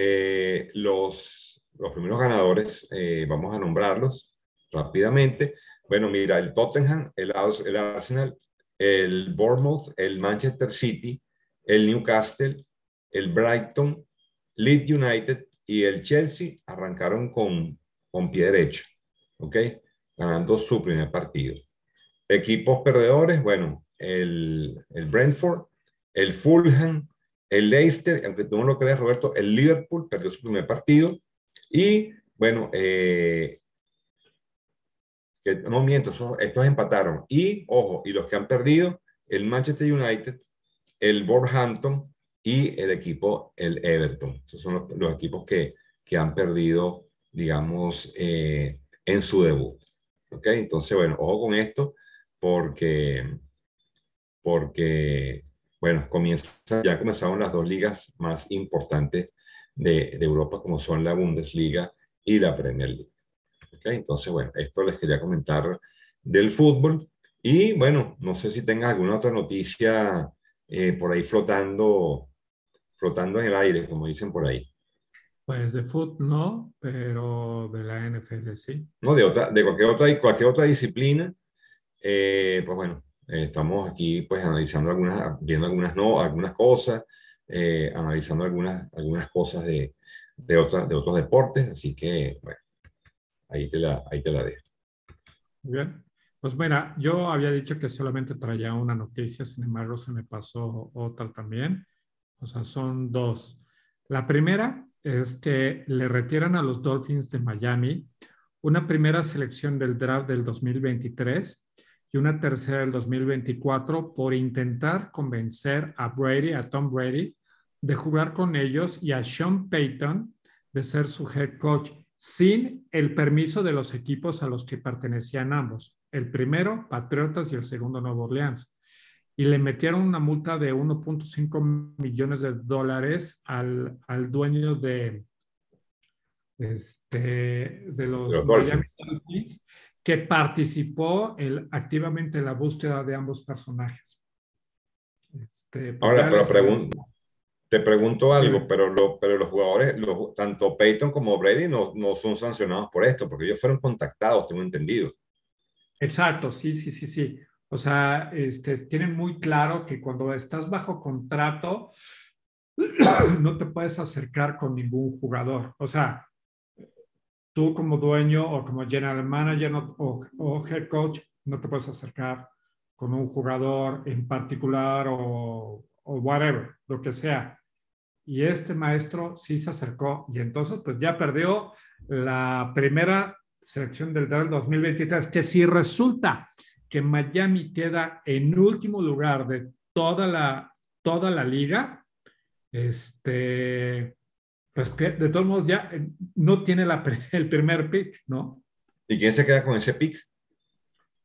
Speaker 2: Eh, los, los primeros ganadores, eh, vamos a nombrarlos rápidamente. Bueno, mira, el Tottenham, el, Arsenal, el Bournemouth, el Manchester City, el Newcastle, el Brighton, Leeds United y el Chelsea arrancaron con, con pie derecho, ¿ok? Ganando su primer partido. Equipos perdedores, bueno, el, el Brentford, el Fulham, el Leicester, aunque tú no lo creas, Roberto, el Liverpool perdió su primer partido. Y bueno, eh, que no miento, estos empataron. Y, ojo, y los que han perdido, el Manchester United, el Wolverhampton y el equipo, el Everton. Esos son los, equipos que, que, han perdido, digamos, eh, en su debut. ¿Ok? Entonces, bueno, ojo con esto, porque, porque bueno, comienza, ya comenzaron las dos ligas más importantes de, de Europa, como son la Bundesliga y la Premier League. ¿Okay? Entonces, bueno, esto les quería comentar del fútbol. Y bueno, no sé si tengas alguna otra noticia eh, por ahí flotando, flotando en el aire, como dicen por ahí.
Speaker 1: Pues de fútbol no, pero de la NFL sí.
Speaker 2: No, de, otra, de cualquier, otra, cualquier otra disciplina. Eh, pues bueno, eh, estamos aquí pues analizando algunas, viendo algunas, no, algunas cosas, analizando algunas, algunas cosas de, de, de otros deportes, así que bueno, ahí te la, ahí te la dejo.
Speaker 1: Bien. Pues mira, yo había dicho que solamente traía una noticia, sin embargo se me pasó otra también. O sea, son dos. La primera es que le retiran a los Dolphins de Miami una primera selección del draft del 2023 y una tercera del 2024 por intentar convencer a Brady, a Tom Brady, de jugar con ellos y a Sean Payton de ser su head coach sin el permiso de los equipos a los que pertenecían ambos. El primero, Patriotas, y el segundo, Nuevo Orleans. Y le metieron una multa de 1.5 millones de dólares al, al dueño de, este, de los, Miami Dolphins, que participó el, activamente en la búsqueda de ambos personajes.
Speaker 2: Este, Ahora, pero pregunto, te pregunto algo, pero, lo, pero los jugadores, tanto Peyton como Brady no, no son sancionados por esto, porque ellos fueron contactados, tengo entendido.
Speaker 1: Exacto, sí, sí, sí, sí. O sea, este, tienen muy claro que cuando estás bajo contrato, [clears throat] no te puedes acercar con ningún jugador. O sea, tú como dueño o como general manager o, o, head coach, no te puedes acercar con un jugador en particular o, o whatever, lo que sea. Y este maestro sí se acercó y entonces pues ya perdió la primera selección del draft 2023, que si resulta que Miami queda en último lugar de toda la, toda la liga, este, pues de todos modos ya eh, no tiene la, [laughs] el primer pick, ¿no?
Speaker 2: ¿Y quién se queda con ese pick?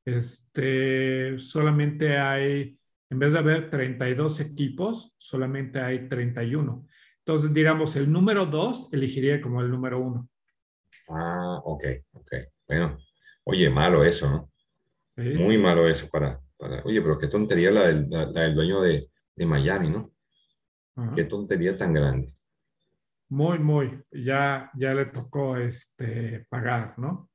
Speaker 1: Este, solamente hay, en vez de haber 32 equipos, solamente hay 31. Entonces, digamos, el número dos elegiría como el número uno.
Speaker 2: Ah, ok, ok. Bueno, oye, malo eso, ¿no? Muy malo eso para, para, Oye, pero qué tontería la del, dueño de, Miami, ¿no? Qué tontería tan grande.
Speaker 1: Muy, muy. Ya, ya le tocó este, pagar, ¿no?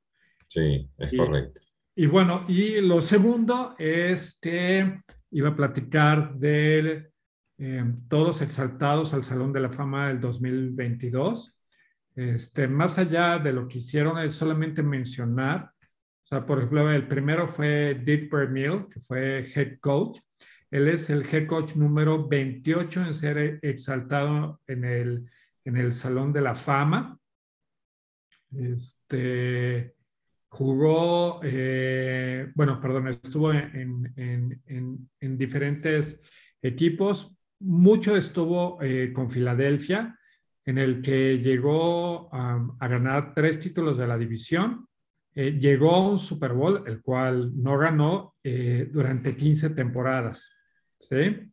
Speaker 2: Sí, es correcto.
Speaker 1: Y bueno, y lo segundo es que iba a platicar del eh, todos exaltados al Salón de la Fama del 2022. Este, más allá de lo que hicieron, es solamente mencionar, o sea, por ejemplo, el primero fue Dick Vermeil, que fue head coach. Él es el head coach número 28 en ser exaltado en el, en el Salón de la Fama. Este, jugó, eh, bueno, perdón, estuvo en, en, en, en diferentes equipos, mucho estuvo eh, con Filadelfia, en el que llegó a ganar tres títulos de la división. Eh, llegó a un Super Bowl, el cual no ganó durante 15 temporadas. ¿sí?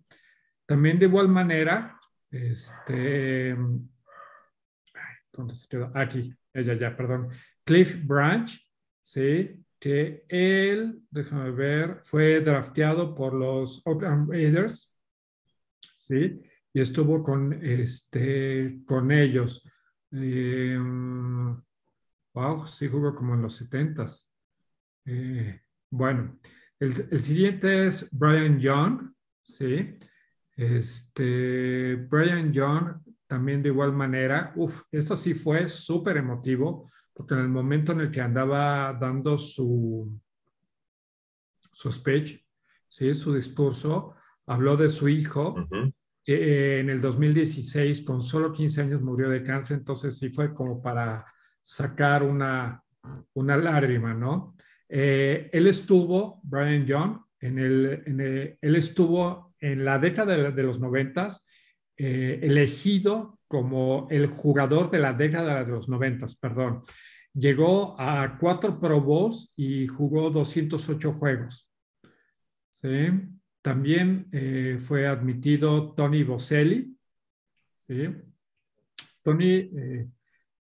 Speaker 1: También de igual manera, este, Aquí, ella ya, perdón. Cliff Branch, ¿sí? que él, déjame ver, fue drafteado por los Oakland Raiders ¿sí? Y estuvo con, este, con ellos. Eh, wow, sí jugó como en los 70 eh, bueno, el, siguiente es Brian Young, ¿sí? Este, Brian Young también de igual manera, uff, esto sí fue súper emotivo, porque en el momento en el que andaba dando su, su speech, ¿sí? su discurso, habló de su hijo, que en el 2016, con solo 15 años, murió de cáncer, entonces sí fue como para sacar una, una lágrima, ¿no? Eh, él estuvo, Brian Young, en el, él estuvo en la década de, los noventas eh, elegido como el jugador de la década de los noventas, perdón. Llegó a cuatro Pro Bowls y jugó 208 juegos. También eh, fue admitido Tony Boselli. Tony, eh,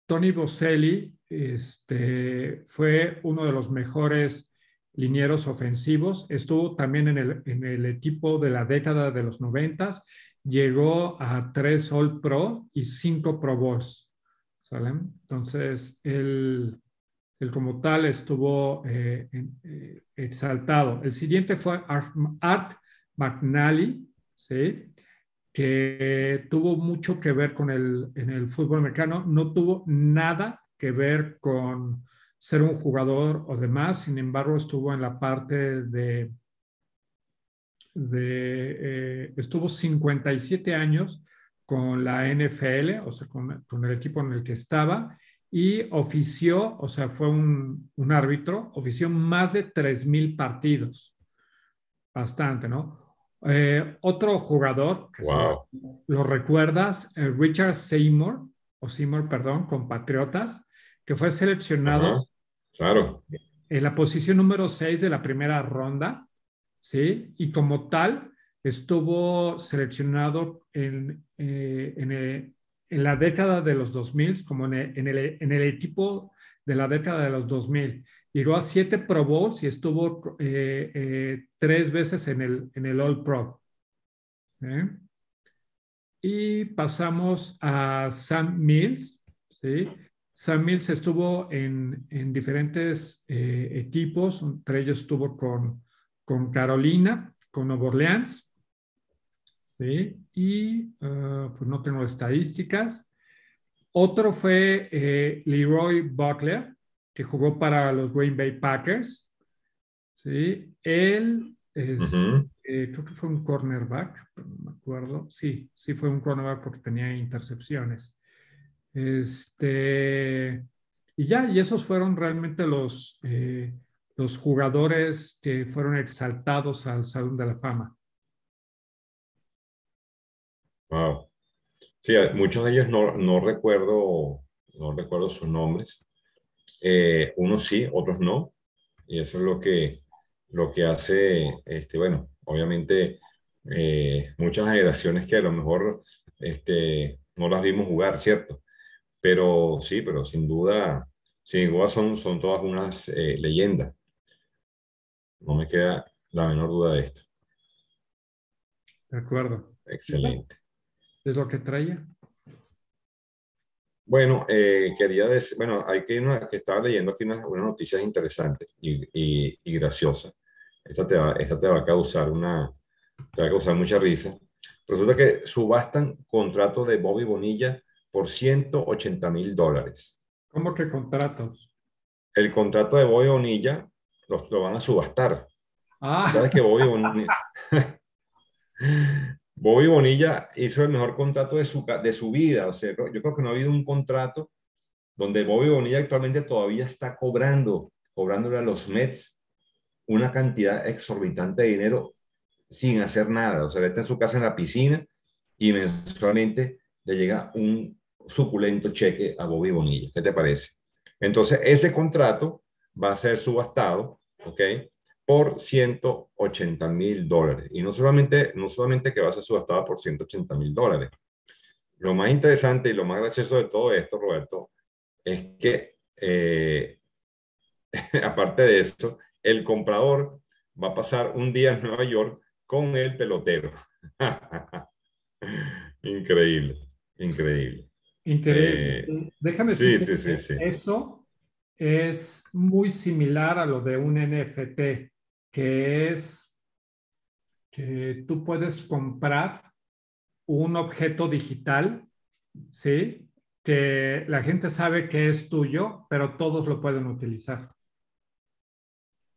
Speaker 1: Tony Boselli este, fue uno de los mejores linieros ofensivos. Estuvo también en el, en el equipo de la década de los noventas. Llegó a tres All Pro y cinco Pro Bowls. Entonces, él, como tal estuvo eh, eh, exaltado. El siguiente fue Art, McNally, ¿sí? que tuvo mucho que ver con el, en el fútbol americano. No tuvo nada que ver con ser un jugador o demás, sin embargo estuvo en la parte de, de eh, estuvo 57 años con la NFL, o sea, con, con, el equipo en el que estaba, y ofició, o sea, fue un, un árbitro, ofició más de 3.000 partidos. Bastante, ¿no? Eh, otro jugador, lo recuerdas, eh, Richard Seymour, o Seymour, perdón, con Patriotas, que fue seleccionado
Speaker 2: Claro.
Speaker 1: En la posición número 6 de la primera ronda, ¿sí? Y como tal, estuvo seleccionado en, eh, eh, en, la década de los 2000, como en el, en, el, en el, equipo de la década de los 2000. Llegó a siete Pro Bowls y estuvo eh, tres veces en el, en el All Pro. Y pasamos a Sam Mills, ¿sí? Sam Mills estuvo en, diferentes eh, equipos, entre ellos estuvo con, con Carolina, con Nueva Orleans, ¿sí? y ah, pues no tengo estadísticas. Otro fue eh, Leroy Buckler, que jugó para los Green Bay Packers. ¿sí? Él es, eh, creo que fue un cornerback, no me acuerdo. Sí, sí fue un cornerback porque tenía intercepciones. Este, y ya, y esos fueron realmente los, eh, los jugadores que fueron exaltados al Salón de la Fama.
Speaker 2: Wow. Sí, muchos de ellos no, no recuerdo, no recuerdo sus nombres. Eh, unos sí, otros no. Y eso es lo que, lo que hace, este, bueno, obviamente eh, muchas generaciones que a lo mejor este, no las vimos jugar, ¿cierto? Pero sí, pero sin duda, sin duda son, son todas unas eh, leyendas. No me queda la menor duda de esto.
Speaker 1: De acuerdo.
Speaker 2: Excelente.
Speaker 1: ¿Es lo que traía?
Speaker 2: Bueno, eh, quería decir, bueno, hay que, una, que estaba leyendo aquí unas, unas noticias interesantes y, y, y graciosas. Esta te, va, esta te va a causar una, te va a causar mucha risa. Resulta que subastan contrato de Bobby Bonilla por 180 mil dólares.
Speaker 1: ¿Cómo que contratos?
Speaker 2: El contrato de Bobby Bonilla lo, lo van a subastar. Ah. ¿Sabes que Bobby Bonilla? [laughs] Bobby Bonilla hizo el mejor contrato de su, de su vida. O sea, yo creo que no ha habido un contrato donde Bobby Bonilla actualmente todavía está cobrando, cobrándole a los Mets una cantidad exorbitante de dinero sin hacer nada. O sea, está en su casa en la piscina y mensualmente le llega un suculento cheque a Bobby Bonilla. ¿Qué te parece? Entonces, ese contrato va a ser subastado, ¿ok? Por 180 mil dólares. Y no solamente, no solamente que va a ser subastado por 180 mil dólares. Lo más interesante y lo más gracioso de todo esto, Roberto, es que, eh, [laughs] aparte de eso, el comprador va a pasar un día en Nueva York con el pelotero. [laughs] increíble, increíble.
Speaker 1: Increíble. Eh, Déjame decir eso es muy similar a lo de un NFT, que es que tú puedes comprar un objeto digital, ¿sí? Que la gente sabe que es tuyo, pero todos lo pueden utilizar.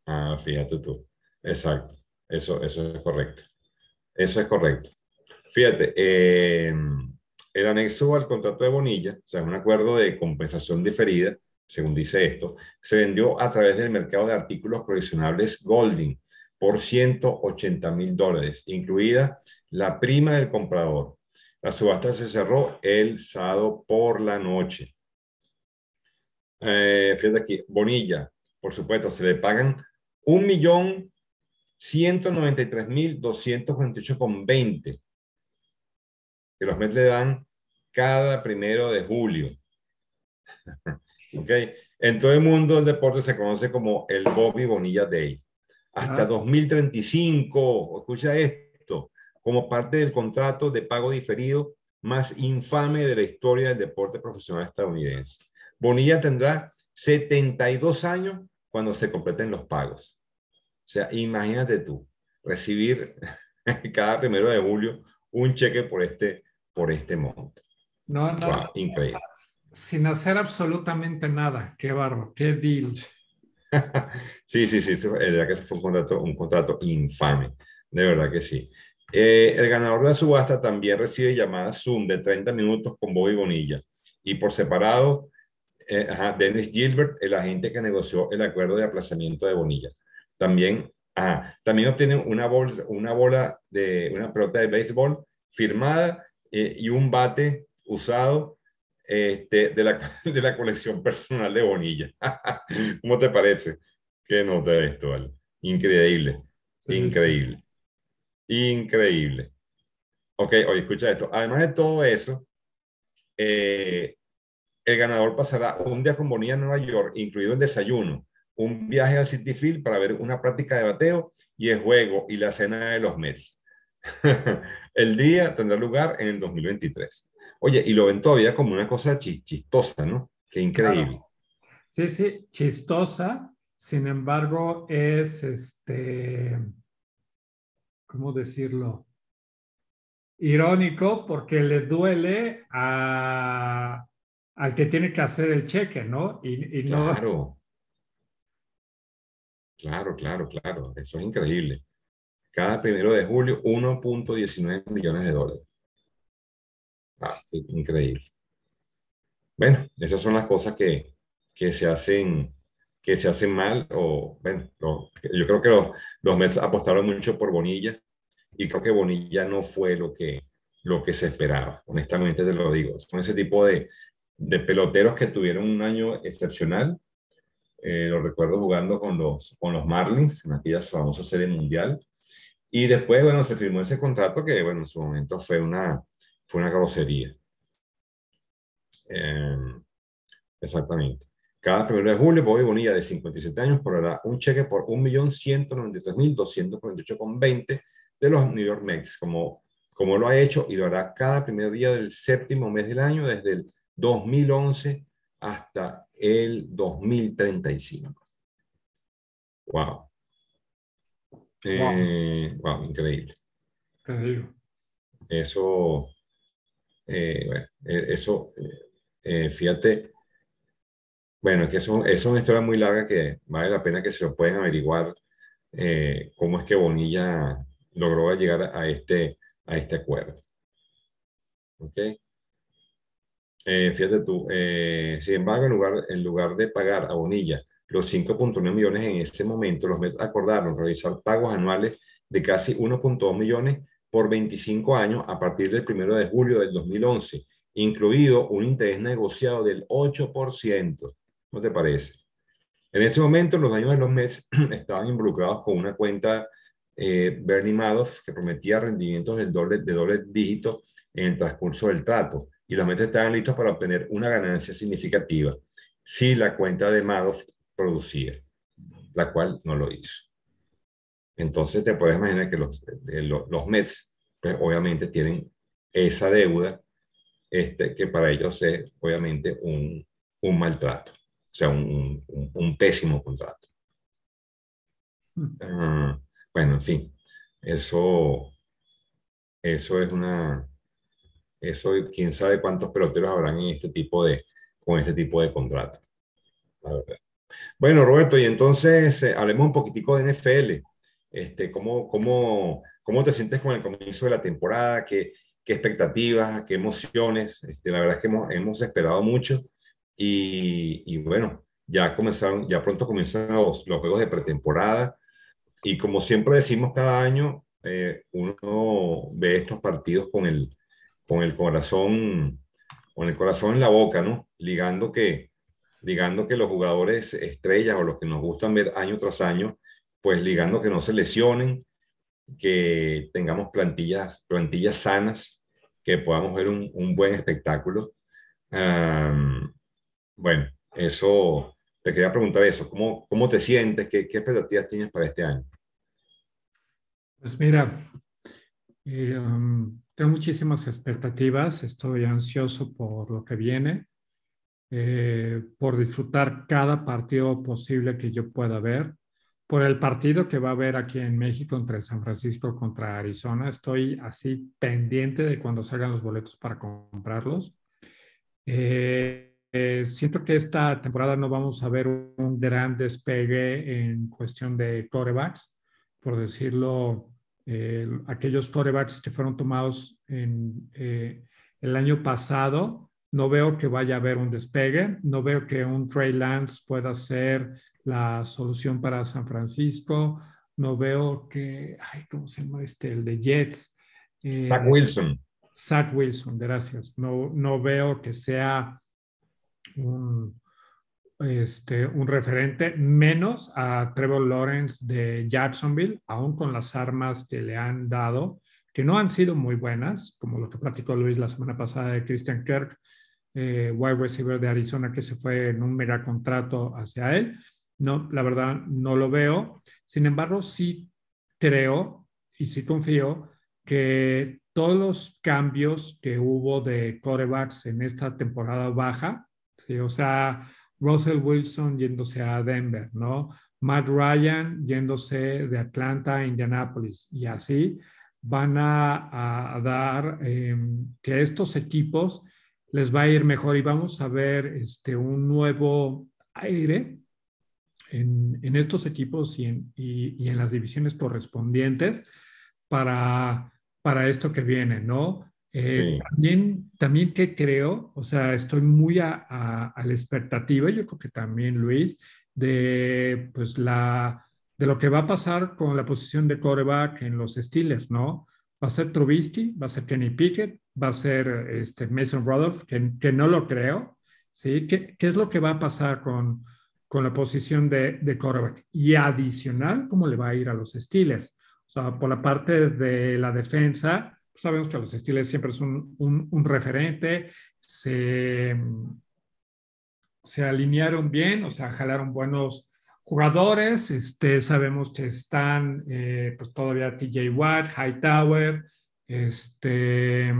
Speaker 2: Ah, fíjate tú. Exacto. Eso, eso es correcto. Eso es correcto. Fíjate, eh, el anexo al contrato de Bonilla, o sea, un acuerdo de compensación diferida según dice esto, se vendió a través del mercado de artículos coleccionables Golding por 180 mil dólares, incluida la prima del comprador. La subasta se cerró el sábado por la noche. Eh, fíjate aquí, Bonilla, por supuesto, se le pagan un millón ciento noventa y tres mil doscientos con veinte que los Mets le dan cada primero de julio. [laughs] okay. En todo el mundo del deporte se conoce como el Bobby Bonilla Day. Hasta 2035, escucha esto, como parte del contrato de pago diferido más infame de la historia del deporte profesional estadounidense. Bonilla tendrá 72 años cuando se completen los pagos. O sea, imagínate tú, recibir [laughs] cada primero de julio un cheque por este, por este monto.
Speaker 1: No, no. increíble. Sin hacer absolutamente nada. Qué barro, qué deal.
Speaker 2: sí, [laughs] sí, sí, de verdad que fue un contrato, un contrato infame. De verdad que sí. Eh, el ganador de la subasta también recibe llamadas Zoom de 30 minutos con Bobby Bonilla. Y por separado, eh, Dennis Gilbert, el agente que negoció el acuerdo de aplazamiento de Bonilla. También, también obtiene una, bola de una pelota de béisbol firmada eh, y un bate usado este, de, la, [laughs] de la colección personal de Bonilla. [laughs] ¿Cómo te parece? ¿Qué nota esto, Increíble, increíble, increíble. Ok, oye, escucha esto. Además de todo eso, eh, el ganador pasará un día con Bonilla en Nueva York, incluido el desayuno, un viaje al City Field para ver una práctica de bateo y el juego y la cena de los Mets. [laughs] el día tendrá lugar en el 2023. Oye, y lo ven todavía como una cosa chistosa, ¿no? Qué increíble.
Speaker 1: Sí, sí, chistosa. Sin embargo, es este, ¿cómo decirlo? Irónico porque le duele a, al que tiene que hacer el cheque, ¿no?
Speaker 2: Y, claro. Claro, claro, claro. Eso es increíble. Cada primero de julio, 1.19 millones de dólares. Ah, increíble. Bueno, esas son las cosas que, que se hacen que se hacen mal o bueno, yo creo que los, los Mets apostaron mucho por Bonilla y creo que Bonilla no fue lo que, lo que se esperaba, honestamente te lo digo. Son ese tipo de, de peloteros que tuvieron un año excepcional. Eh, lo recuerdo jugando con los, con los Marlins en aquella famosa serie mundial. Y después, bueno, se firmó ese contrato que, bueno, en su momento fue una, fue una carrocería. Em, exactamente. Cada primero de julio, Bobby Bonilla, de 57 años, cobrará un cheque por 1.193.248,20 de los New York Mets, como, como lo ha hecho y lo hará cada primer día del séptimo mes del año desde el 2011 hasta el 2035. Wow. Eh, wow. increíble. Eso, eh, eh, eso, fíjate, bueno, que eso, es una historia muy larga que vale la pena que se lo pueden averiguar cómo es que Bonilla logró llegar a este, a este acuerdo. ¿Ok? Eh, fíjate tú, eh, sin embargo, en lugar, en lugar de pagar a Bonilla los 5.9 millones en ese momento, los Mets acordaron realizar pagos anuales de casi 1.2 millones por 25 años a partir del 1 de julio del 2011, incluido un interés negociado del 8%. ¿No te parece? En ese momento, los daños de los Mets [clears throat] estaban involucrados con una cuenta eh, Bernie Madoff que prometía rendimientos del doble, de doble dígito en el transcurso del trato y los Mets estaban listos para obtener una ganancia significativa si la cuenta de Madoff producía, la cual no lo hizo. Entonces te puedes imaginar que los, eh, los, Mets, pues, obviamente tienen esa deuda, este, que para ellos es obviamente un, un maltrato, o sea, un, un, pésimo contrato. Uh, bueno, en fin, eso, eso es una, eso, quién sabe cuántos peloteros habrán en este tipo de, con este tipo de contrato. Bueno, Roberto, y entonces eh, hablemos un poquitico de NFL. Este, ¿cómo, cómo, cómo te sientes con el comienzo de la temporada? ¿Qué, expectativas? ¿Qué emociones? Este, la verdad es que hemos, esperado mucho y, bueno, ya comenzaron, ya pronto comienzan los, los juegos de pretemporada y como siempre decimos cada año, eh, uno ve estos partidos con el, con el corazón, con el corazón en la boca, ¿no? Ligando que, ligando que los jugadores estrellas o los que nos gustan ver año tras año, pues ligando que no se lesionen, que tengamos plantillas, plantillas sanas, que podamos ver un, un buen espectáculo. bueno, eso, te quería preguntar eso, ¿cómo, cómo te sientes? ¿Qué, ¿Qué expectativas tienes para este año?
Speaker 1: Pues mira, eh, tengo muchísimas expectativas, estoy ansioso por lo que viene, eh, por disfrutar cada partido posible que yo pueda ver, por el partido que va a haber aquí en México entre San Francisco contra Arizona. Estoy así pendiente de cuando salgan los boletos para comprarlos. Eh, siento que esta temporada no vamos a ver un gran despegue en cuestión de corebacks por decirlo, aquellos corebacks que fueron tomados en, eh, el año pasado, no veo que vaya a haber un despegue, no veo que un Trey Lance pueda ser la solución para San Francisco, no veo que, ay, ¿cómo se llama este? El de Jets.
Speaker 2: Eh, Zach Wilson.
Speaker 1: Zach Wilson, gracias. No, no veo que sea un, este, un referente, menos a Trevor Lawrence de Jacksonville, aún con las armas que le han dado, que no han sido muy buenas, como lo que platicó Luis la semana pasada de Christian Kirk, eh, wide receiver de Arizona, que se fue en un mega contrato hacia él. No, la verdad no lo veo. Sin embargo, sí creo y sí confío que todos los cambios que hubo de corebacks en esta temporada baja, o sea, Russell Wilson yéndose a Denver, ¿no? Matt Ryan yéndose de Atlanta a Indianapolis y así van a, dar em, que estos equipos les va a ir mejor y vamos a ver este, un nuevo aire en, estos equipos y en, y en, las divisiones correspondientes para, para esto que viene, ¿no? Eh, también, también que creo, o sea, estoy muy a, a, la expectativa, yo creo que también Luis, de pues la de lo que va a pasar con la posición de coreback en los Steelers, ¿no? Va a ser Trubisky, va a ser Kenny Pickett, va a ser este Mason Rudolph, que, que no lo creo, ¿sí? ¿Qué, ¿Qué, es lo que va a pasar con, con la posición de, de coreback? Y adicional, ¿cómo le va a ir a los Steelers? O sea, por la parte de la defensa, sabemos que los Steelers siempre son un, referente, se, se alinearon bien, o sea, jalaron buenos jugadores, este, sabemos que están eh, pues todavía TJ Watt, Hightower, este,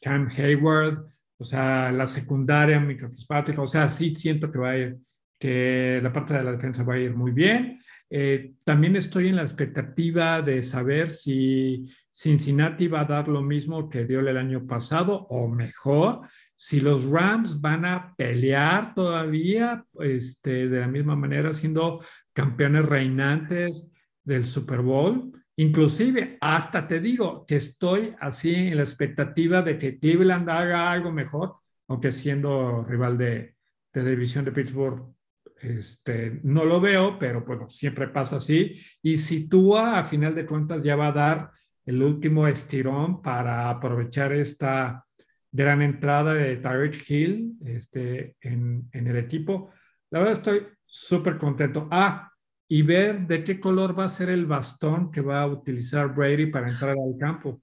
Speaker 1: Cam Hayward, o sea, la secundaria, microfispática, o sea, sí siento que va a ir, que la parte de la defensa va a ir muy bien. Eh, también estoy en la expectativa de saber si Cincinnati va a dar lo mismo que dio el año pasado o mejor. Si los Rams van a pelear todavía este, de la misma manera siendo campeones reinantes del Super Bowl. Inclusive, hasta te digo que estoy así en la expectativa de que Cleveland haga algo mejor, aunque siendo rival de, de división de Pittsburgh este, no lo veo, pero bueno, siempre pasa así. Y si tú a final de cuentas ya va a dar el último estirón para aprovechar esta gran entrada de Tyreek Hill este, en, en el equipo. La verdad estoy súper contento. Ah, y ver de qué color va a ser el bastón que va a utilizar Brady para entrar al campo.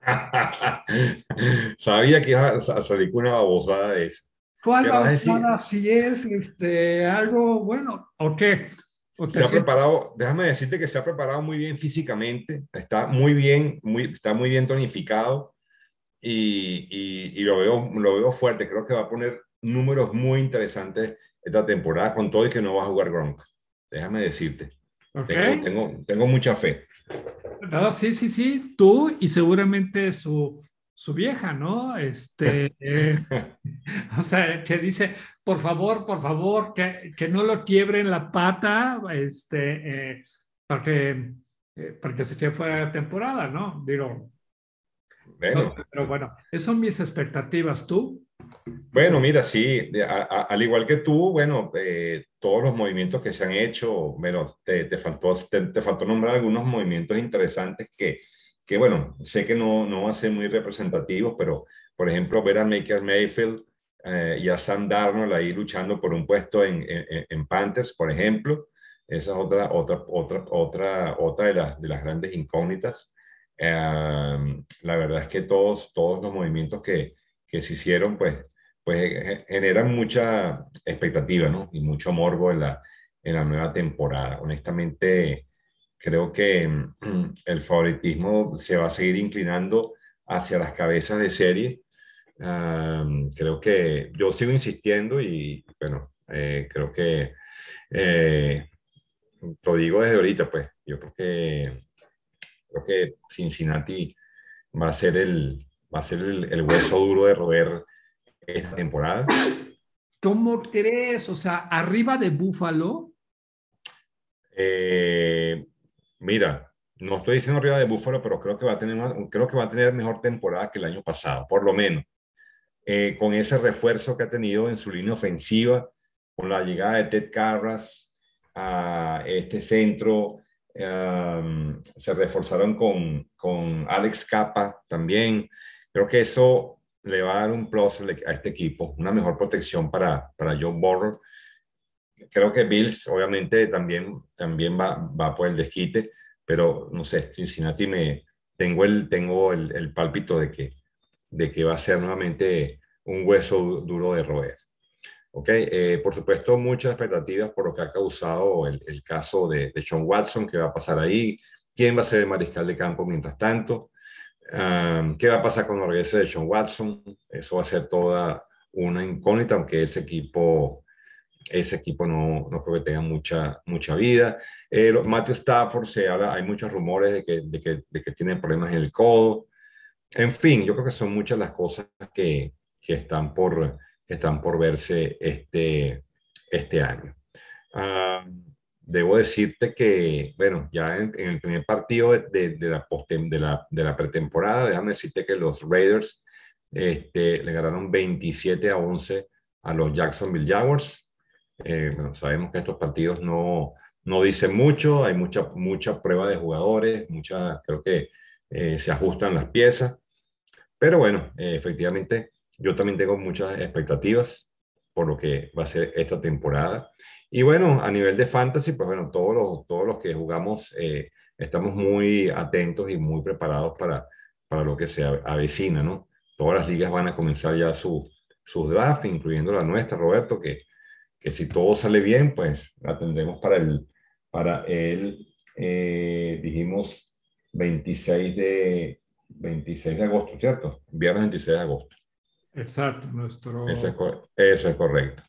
Speaker 1: [laughs]
Speaker 2: Sabía que iba a salir una babosada de eso.
Speaker 1: ¿Cuál babosada? Si es este, algo bueno, ¿o qué?
Speaker 2: se ha preparado, déjame decirte que se ha preparado muy bien físicamente, está muy bien, muy, está muy bien tonificado y, y, lo, veo, lo veo fuerte. Creo que va a poner números muy interesantes esta temporada con todo y que no va a jugar Gronk. Déjame decirte. Tengo, tengo, tengo, mucha fe.
Speaker 1: No, sí, sí, sí. Tú y seguramente su, su vieja, ¿no? Este, [laughs] o sea, que dice, por favor, por favor, que, que no lo quiebren la pata, este, eh, para, que, eh, para que se quede fuera de temporada, ¿no? Digo, pero bueno, esas son mis expectativas, ¿tú?
Speaker 2: Bueno, mira, sí, al igual que tú, bueno, eh, todos los movimientos que se han hecho, bueno, te, te faltó, te, faltó nombrar algunos movimientos interesantes que, que bueno, sé que no, no van a ser muy representativos, pero, por ejemplo, ver a Maker Mayfield eh, y a Sam Darnold ahí luchando por un puesto en, en, Panthers, por ejemplo, esa es otra, otra, otra, otra, otra de, las de las grandes incógnitas. Eh, la verdad es que todos, todos los movimientos que, que se hicieron, pues, pues generan mucha expectativa, ¿no? Y mucho morbo en la, en la nueva temporada. Honestamente, creo que mm, el favoritismo se va a seguir inclinando hacia las cabezas de serie. creo que yo sigo insistiendo y, bueno, eh, creo que eh, lo digo desde ahorita, pues, yo creo que, creo que Cincinnati va a ser el, va a ser el, hueso duro de roer esta temporada.
Speaker 1: ¿Cómo crees? O sea, arriba de Búfalo.
Speaker 2: Eh, mira, no estoy diciendo arriba de Búfalo, pero creo que va a tener, creo que va a tener mejor temporada que el año pasado, por lo menos. Eh, con ese refuerzo que ha tenido en su línea ofensiva, con la llegada de Ted Carras a este centro, se reforzaron con, con Alex Capa también. Creo que eso le va a dar un plus a este equipo, una mejor protección para, para John Burrow. Creo que Bills obviamente también, también va, va por el desquite, pero no sé, Cincinnati me tengo el, tengo el, el pálpito de que, de que va a ser nuevamente un hueso duro de roer. Ok, eh, por supuesto, muchas expectativas por lo que ha causado el, el caso de, de, Sean Watson, que va a pasar ahí, quién va a ser el mariscal de campo mientras tanto. ¿Qué va a pasar con la regrese de Sean Watson? Eso va a ser toda una incógnita, aunque ese equipo, ese equipo no, no creo que tenga mucha, mucha vida. Eh, Matthew Stafford, se habla, hay muchos rumores de que, de, que, tiene problemas en el codo. En fin, yo creo que son muchas las cosas que, que están, por, están por verse este, este año debo decirte que, bueno, ya en, el primer partido de, de la pretemporada, déjame decirte que los Raiders este, le ganaron 27 a 11 a los Jacksonville Jaguars. Eh, bueno, sabemos que estos partidos no, no dicen mucho, hay mucha, mucha prueba de jugadores, mucha, creo que eh, se ajustan las piezas, pero bueno, eh, efectivamente yo también tengo muchas expectativas por lo que va a ser esta temporada. Y bueno, a nivel de fantasy, pues bueno, todos los, todos los que jugamos eh, estamos muy atentos y muy preparados para, para lo que se avecina, ¿no? Todas las ligas van a comenzar ya su, su draft, incluyendo la nuestra, Roberto, que, que si todo sale bien, pues la tendremos para el, para el eh, dijimos, 26 de, 26 de agosto, ¿cierto? Viernes 26 de agosto.
Speaker 1: Exacto, nuestro...
Speaker 2: Eso es, eso es correcto.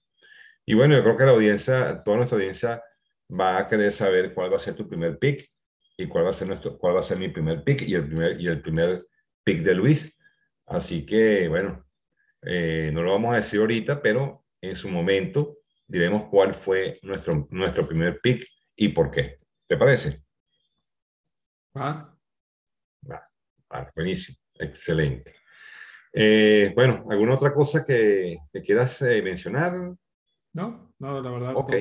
Speaker 2: Y bueno, yo creo que la audiencia, toda nuestra audiencia va a querer saber cuál va a ser tu primer pick y cuál va a ser, nuestro, cuál va a ser mi primer pick y el primer, y el primer pick de Luis. Así que, bueno, eh, no lo vamos a decir ahorita, pero en su momento diremos cuál fue nuestro, nuestro primer pick y por qué. ¿Te parece?
Speaker 1: Ah.
Speaker 2: buenísimo, excelente. Eh, bueno, ¿alguna otra cosa que, que quieras eh, mencionar?
Speaker 1: No, no, la verdad.
Speaker 2: Ok.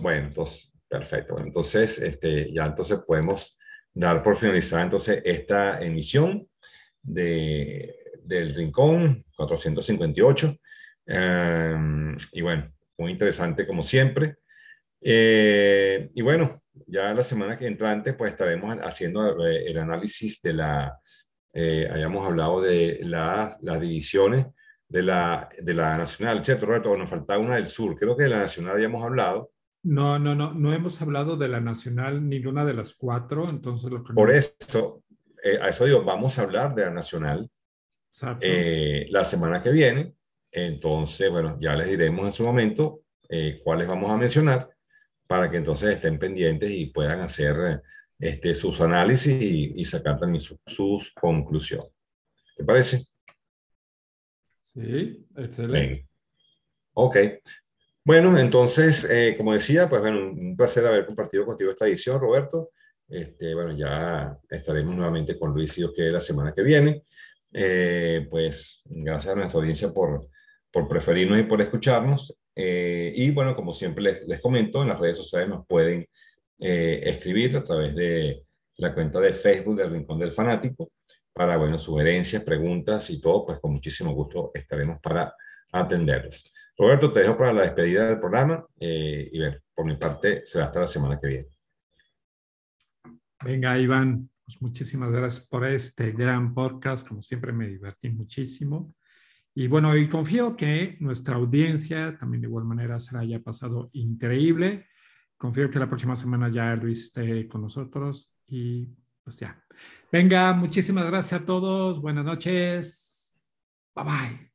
Speaker 2: Bueno, entonces, perfecto. entonces, este, ya entonces podemos dar por finalizada entonces esta emisión de, del Rincón 458. Em, y bueno, muy interesante como siempre. Eh, y bueno, ya la semana que entrante pues estaremos haciendo eh, el análisis de la, eh, hayamos hablado de la, las divisiones de la, de la Nacional, ¿cierto, Roberto? Nos faltaba una del sur. Creo que de la Nacional ya hemos hablado.
Speaker 1: No, no, no, no hemos hablado de la Nacional ninguna de las cuatro, entonces lo
Speaker 2: Por eso, eh, a eso digo, vamos a hablar de la Nacional eh, la semana que viene. Entonces, bueno, ya les diremos en su momento eh, cuáles vamos a mencionar para que entonces estén pendientes y puedan hacer este, sus análisis y, sacar también sus conclusiones. ¿Te parece?
Speaker 1: Sí, excelente.
Speaker 2: Ok. Bueno, entonces, eh, como decía, pues bueno, un placer haber compartido contigo esta edición, Roberto. Este, bueno, ya estaremos nuevamente con Luis y que la semana que viene. Eh, pues gracias a nuestra audiencia por por preferirnos y por escucharnos. Eh, y bueno, como siempre les, les, comento, en las redes sociales nos pueden eh, escribir a través de la cuenta de Facebook del Rincón del Fanático para, bueno, sugerencias, preguntas y todo, pues con muchísimo gusto estaremos para atenderlos. Roberto, te dejo para la despedida del programa eh, y ver, por mi parte, será hasta la semana que viene.
Speaker 1: Venga, Iván, pues muchísimas gracias por este gran podcast. Como siempre, me divertí muchísimo. Y bueno, y confío que nuestra audiencia también de igual manera se la haya pasado increíble. Confío que la próxima semana ya Luis esté con nosotros y pues ya. Venga, muchísimas gracias a todos. Buenas noches. Bye bye.